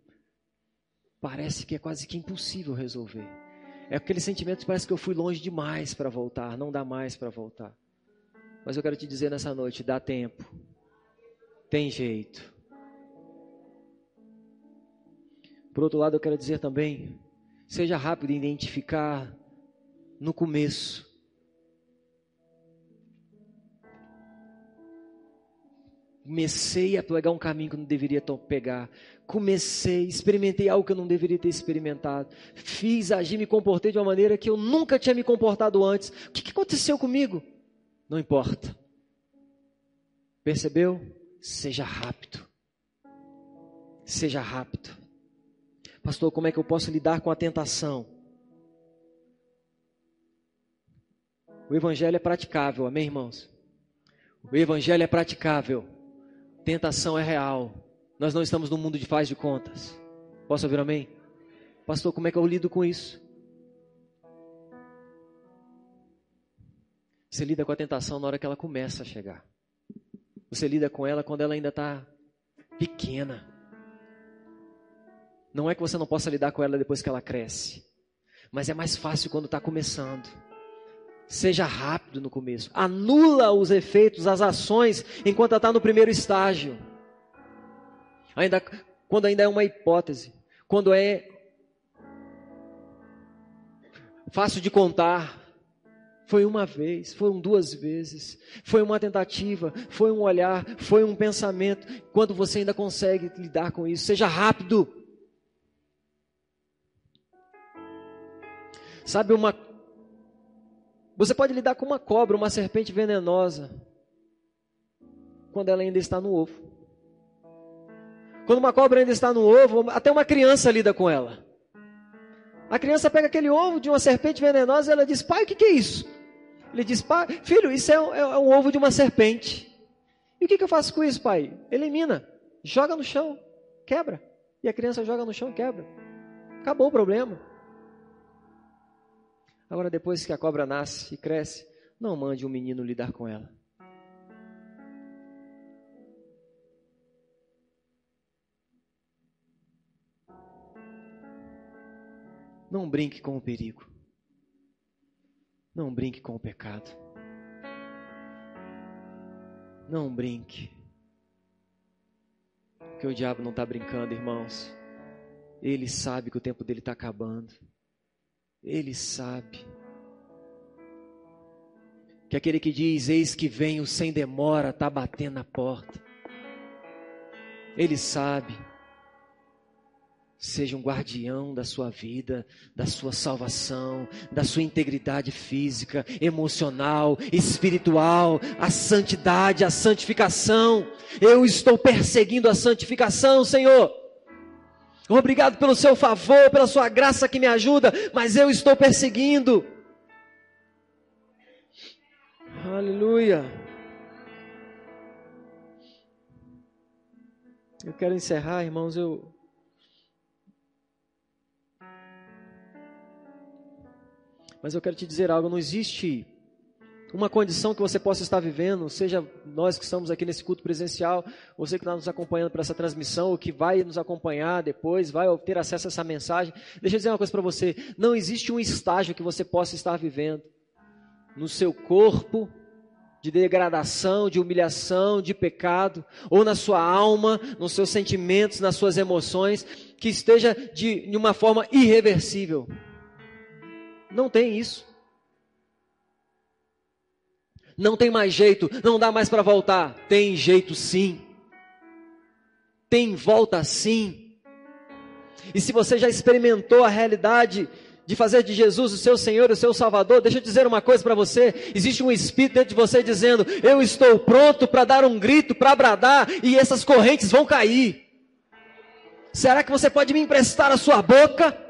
parece que é quase que impossível resolver. É aquele sentimento que parece que eu fui longe demais para voltar, não dá mais para voltar. Mas eu quero te dizer nessa noite: dá tempo, tem jeito. Por outro lado, eu quero dizer também: seja rápido em identificar no começo Comecei a pegar um caminho que eu não deveria pegar. Comecei, experimentei algo que eu não deveria ter experimentado. Fiz, agi, me comportei de uma maneira que eu nunca tinha me comportado antes. O que, que aconteceu comigo? Não importa. Percebeu? seja rápido. Seja rápido. Pastor, como é que eu posso lidar com a tentação? O evangelho é praticável, amém, irmãos? O evangelho é praticável. Tentação é real. Nós não estamos no mundo de faz de contas. Posso ouvir amém? Pastor, como é que eu lido com isso? Você lida com a tentação na hora que ela começa a chegar. Você lida com ela quando ela ainda está pequena. Não é que você não possa lidar com ela depois que ela cresce, mas é mais fácil quando está começando. Seja rápido no começo. Anula os efeitos, as ações, enquanto está no primeiro estágio. Ainda, quando ainda é uma hipótese. Quando é fácil de contar. Foi uma vez, foram duas vezes, foi uma tentativa, foi um olhar, foi um pensamento. Quando você ainda consegue lidar com isso, seja rápido. Sabe uma você pode lidar com uma cobra, uma serpente venenosa, quando ela ainda está no ovo. Quando uma cobra ainda está no ovo, até uma criança lida com ela. A criança pega aquele ovo de uma serpente venenosa e ela diz: Pai, o que, é isso? Ele diz: Pai, filho, isso é um, é um ovo de uma serpente. E o que, que eu faço com isso, pai? Elimina, joga no chão, quebra. E a criança joga no chão quebra. Acabou o problema. Agora, depois que a cobra nasce e cresce, não mande um menino lidar com ela. Não brinque com o perigo. Não brinque com o pecado. Não brinque. Porque o diabo não está brincando, irmãos. Ele sabe que o tempo dele está acabando. Ele sabe. Que aquele que diz, eis que venho sem demora, está batendo na porta. Ele sabe. Seja um guardião da sua vida, da sua salvação, da sua integridade física, emocional, espiritual, a santidade, a santificação. Eu estou perseguindo a santificação, Senhor. Obrigado pelo seu favor, pela sua graça que me ajuda, mas eu estou perseguindo. Aleluia. Eu quero encerrar, irmãos, eu Mas eu quero te dizer algo, não existe uma condição que você possa estar vivendo, seja nós que estamos aqui nesse culto presencial, você que está nos acompanhando por essa transmissão, ou que vai nos acompanhar depois, vai ter acesso a essa mensagem. Deixa eu dizer uma coisa para você: não existe um estágio que você possa estar vivendo no seu corpo de degradação, de humilhação, de pecado, ou na sua alma, nos seus sentimentos, nas suas emoções, que esteja de, de uma forma irreversível. Não tem isso. Não tem mais jeito, não dá mais para voltar. Tem jeito sim. Tem volta sim. E se você já experimentou a realidade de fazer de Jesus o seu Senhor, o seu Salvador, deixa eu dizer uma coisa para você: existe um espírito dentro de você dizendo, eu estou pronto para dar um grito, para bradar, e essas correntes vão cair. Será que você pode me emprestar a sua boca?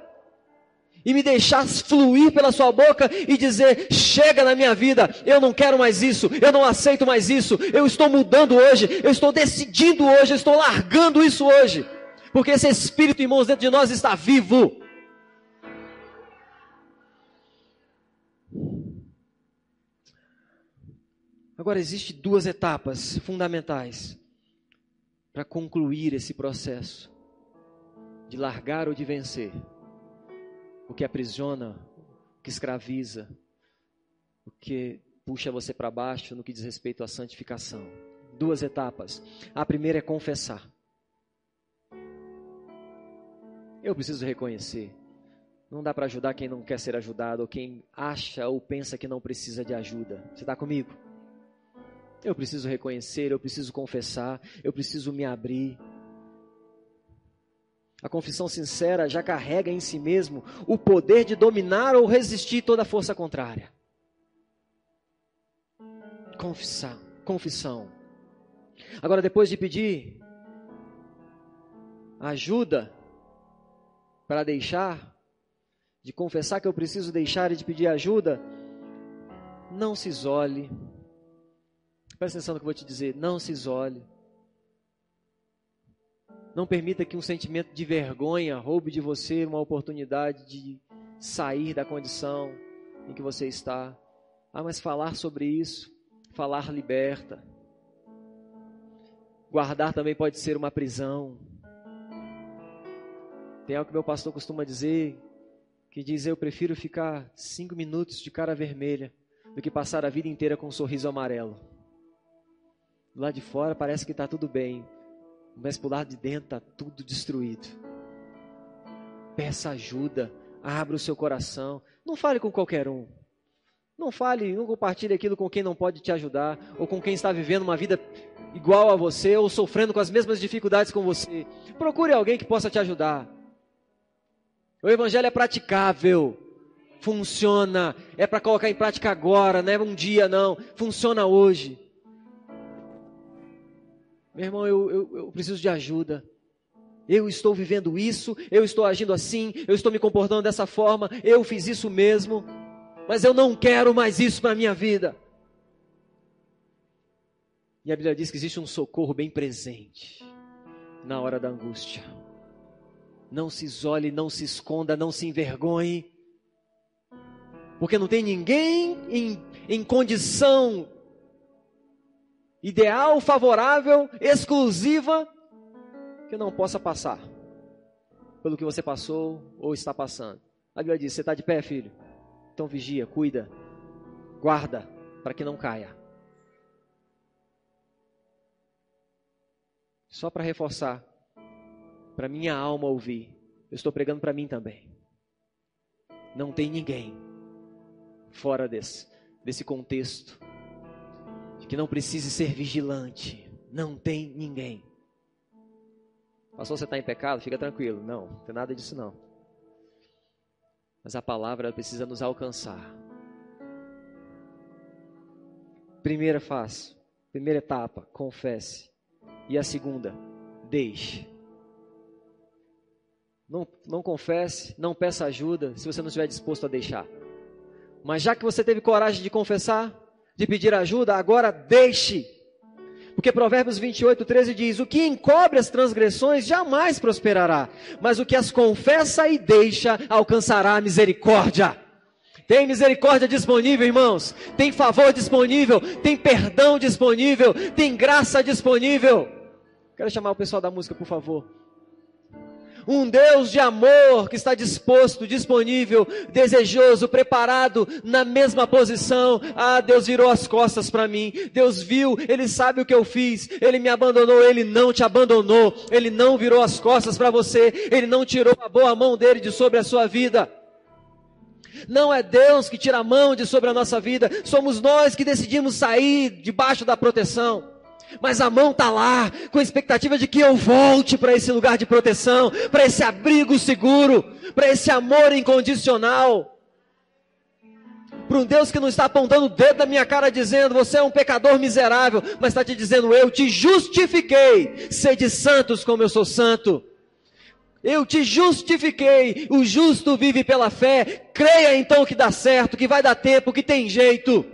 E me deixar fluir pela sua boca e dizer: chega na minha vida, eu não quero mais isso, eu não aceito mais isso, eu estou mudando hoje, eu estou decidindo hoje, eu estou largando isso hoje, porque esse Espírito, irmãos, dentro de nós está vivo. Agora, existem duas etapas fundamentais para concluir esse processo de largar ou de vencer o que aprisiona, o que escraviza, o que puxa você para baixo no que diz respeito à santificação. Duas etapas. A primeira é confessar. Eu preciso reconhecer. Não dá para ajudar quem não quer ser ajudado, ou quem acha ou pensa que não precisa de ajuda. Você está comigo? Eu preciso reconhecer, eu preciso confessar, eu preciso me abrir. A confissão sincera já carrega em si mesmo o poder de dominar ou resistir toda força contrária. Confissar, confissão. Agora, depois de pedir ajuda para deixar, de confessar que eu preciso deixar e de pedir ajuda, não se isole. Presta atenção no que eu vou te dizer. Não se isole. Não permita que um sentimento de vergonha roube de você uma oportunidade de sair da condição em que você está. Ah, mas falar sobre isso, falar liberta. Guardar também pode ser uma prisão. Tem algo que meu pastor costuma dizer, que diz: Eu prefiro ficar cinco minutos de cara vermelha do que passar a vida inteira com um sorriso amarelo. Lá de fora parece que está tudo bem, mas por lado de dentro está tudo destruído. Peça ajuda, abra o seu coração. Não fale com qualquer um. Não fale, não compartilhe aquilo com quem não pode te ajudar, ou com quem está vivendo uma vida igual a você, ou sofrendo com as mesmas dificuldades com você. Procure alguém que possa te ajudar. O Evangelho é praticável, funciona, é para colocar em prática agora, não é um dia não, funciona hoje. Meu irmão, eu, eu, eu preciso de ajuda. Eu estou vivendo isso, eu estou agindo assim, eu estou me comportando dessa forma, eu fiz isso mesmo, mas eu não quero mais isso para a minha vida. E a Bíblia diz que existe um socorro bem presente na hora da angústia. Não se isole, não se esconda, não se envergonhe, porque não tem ninguém em, em condição ideal, favorável, exclusiva, que não possa passar pelo que você passou ou está passando. A Bíblia diz: Você está de pé, filho? Então vigia, cuida, guarda, para que não caia. Só para reforçar, para minha alma ouvir, eu estou pregando para mim também. Não tem ninguém fora desse, desse contexto que não precise ser vigilante. Não tem ninguém. Pastor, você está em pecado? Fica tranquilo. Não, não tem nada disso não. Mas a palavra precisa nos alcançar. Primeira fase, primeira etapa, confesse. E a segunda, deixe. Não, não confesse, não peça ajuda se você não estiver disposto a deixar. Mas já que você teve coragem de confessar, de pedir ajuda, agora deixe. Porque Provérbios 28, 13 diz: O que encobre as transgressões jamais prosperará, mas o que as confessa e deixa alcançará a misericórdia. Tem misericórdia disponível, irmãos. Tem favor disponível. Tem perdão disponível. Tem graça disponível. Quero chamar o pessoal da música, por favor. Um Deus de amor que está disposto, disponível, desejoso, preparado, na mesma posição. Ah, Deus virou as costas para mim. Deus viu, Ele sabe o que eu fiz. Ele me abandonou, Ele não te abandonou. Ele não virou as costas para você. Ele não tirou a boa mão dele de sobre a sua vida. Não é Deus que tira a mão de sobre a nossa vida, somos nós que decidimos sair debaixo da proteção mas a mão está lá, com a expectativa de que eu volte para esse lugar de proteção, para esse abrigo seguro, para esse amor incondicional. Para um Deus que não está apontando o dedo na minha cara dizendo, você é um pecador miserável, mas está te dizendo, eu te justifiquei, sede santos como eu sou santo. Eu te justifiquei, o justo vive pela fé, creia então que dá certo, que vai dar tempo, que tem jeito.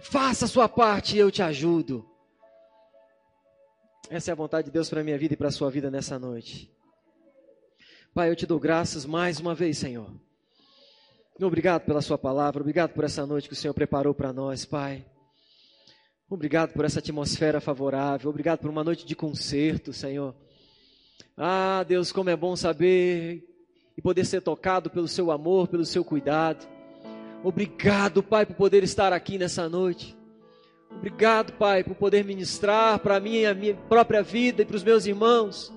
Faça a sua parte e eu te ajudo. Essa é a vontade de Deus para a minha vida e para a sua vida nessa noite. Pai, eu te dou graças mais uma vez, Senhor. Obrigado pela sua palavra, obrigado por essa noite que o Senhor preparou para nós, Pai. Obrigado por essa atmosfera favorável, obrigado por uma noite de concerto, Senhor. Ah, Deus, como é bom saber e poder ser tocado pelo seu amor, pelo seu cuidado. Obrigado, Pai, por poder estar aqui nessa noite. Obrigado, Pai, por poder ministrar para mim e a minha própria vida e para os meus irmãos.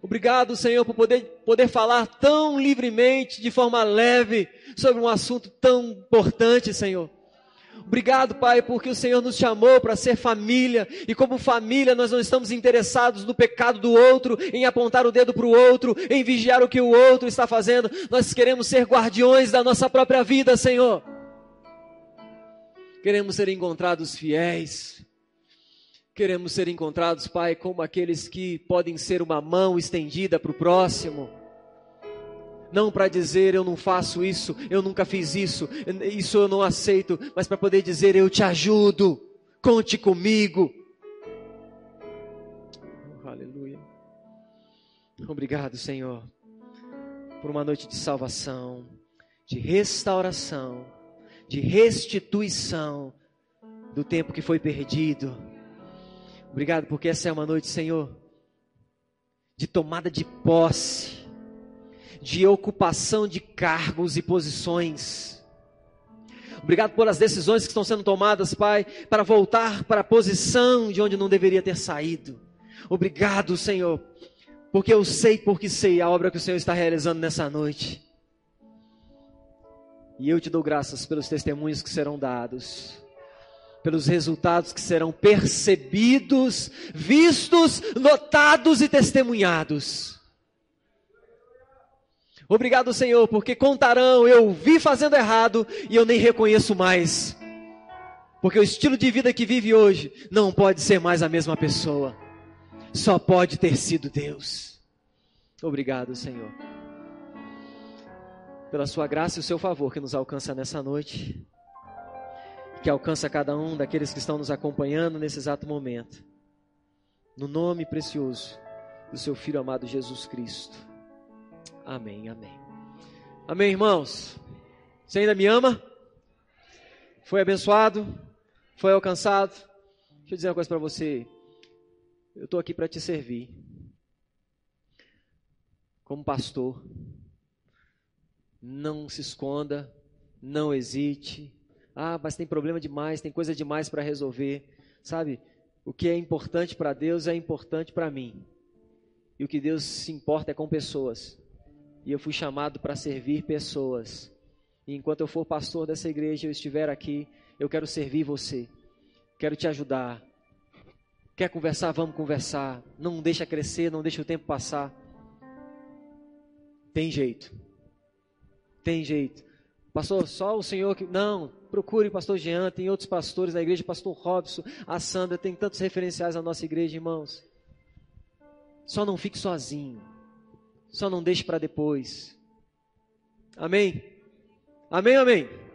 Obrigado, Senhor, por poder, poder falar tão livremente, de forma leve, sobre um assunto tão importante, Senhor. Obrigado, Pai, porque o Senhor nos chamou para ser família, e como família nós não estamos interessados no pecado do outro, em apontar o dedo para o outro, em vigiar o que o outro está fazendo, nós queremos ser guardiões da nossa própria vida, Senhor. Queremos ser encontrados fiéis, Queremos ser encontrados, Pai, como aqueles que podem ser uma mão estendida para o próximo. Não para dizer eu não faço isso, eu nunca fiz isso, isso eu não aceito, mas para poder dizer eu te ajudo, conte comigo. Oh, aleluia. Obrigado, Senhor, por uma noite de salvação, de restauração, de restituição do tempo que foi perdido. Obrigado porque essa é uma noite, Senhor, de tomada de posse, de ocupação de cargos e posições. Obrigado pelas decisões que estão sendo tomadas, Pai, para voltar para a posição de onde não deveria ter saído. Obrigado, Senhor, porque eu sei, porque sei a obra que o Senhor está realizando nessa noite. E eu te dou graças pelos testemunhos que serão dados pelos resultados que serão percebidos, vistos, notados e testemunhados. Obrigado, Senhor, porque contarão, eu vi fazendo errado e eu nem reconheço mais. Porque o estilo de vida que vive hoje não pode ser mais a mesma pessoa. Só pode ter sido Deus. Obrigado, Senhor. Pela sua graça e o seu favor que nos alcança nessa noite que alcança cada um daqueles que estão nos acompanhando nesse exato momento. No nome precioso do seu Filho amado Jesus Cristo. Amém, amém. Amém, irmãos. Você ainda me ama? Foi abençoado? Foi alcançado? Deixa eu dizer uma coisa para você. Eu estou aqui para te servir. Como pastor. Não se esconda, não hesite, ah, mas tem problema demais, tem coisa demais para resolver. Sabe? O que é importante para Deus é importante para mim. E o que Deus se importa é com pessoas. E eu fui chamado para servir pessoas. E enquanto eu for pastor dessa igreja, eu estiver aqui, eu quero servir você. Quero te ajudar. Quer conversar? Vamos conversar. Não deixa crescer, não deixa o tempo passar. Tem jeito. Tem jeito. Pastor, só o senhor que. Não, procure o pastor Jean, tem outros pastores da igreja, pastor Robson, a Sandra, tem tantos referenciais na nossa igreja, irmãos. Só não fique sozinho. Só não deixe para depois. Amém? Amém, amém.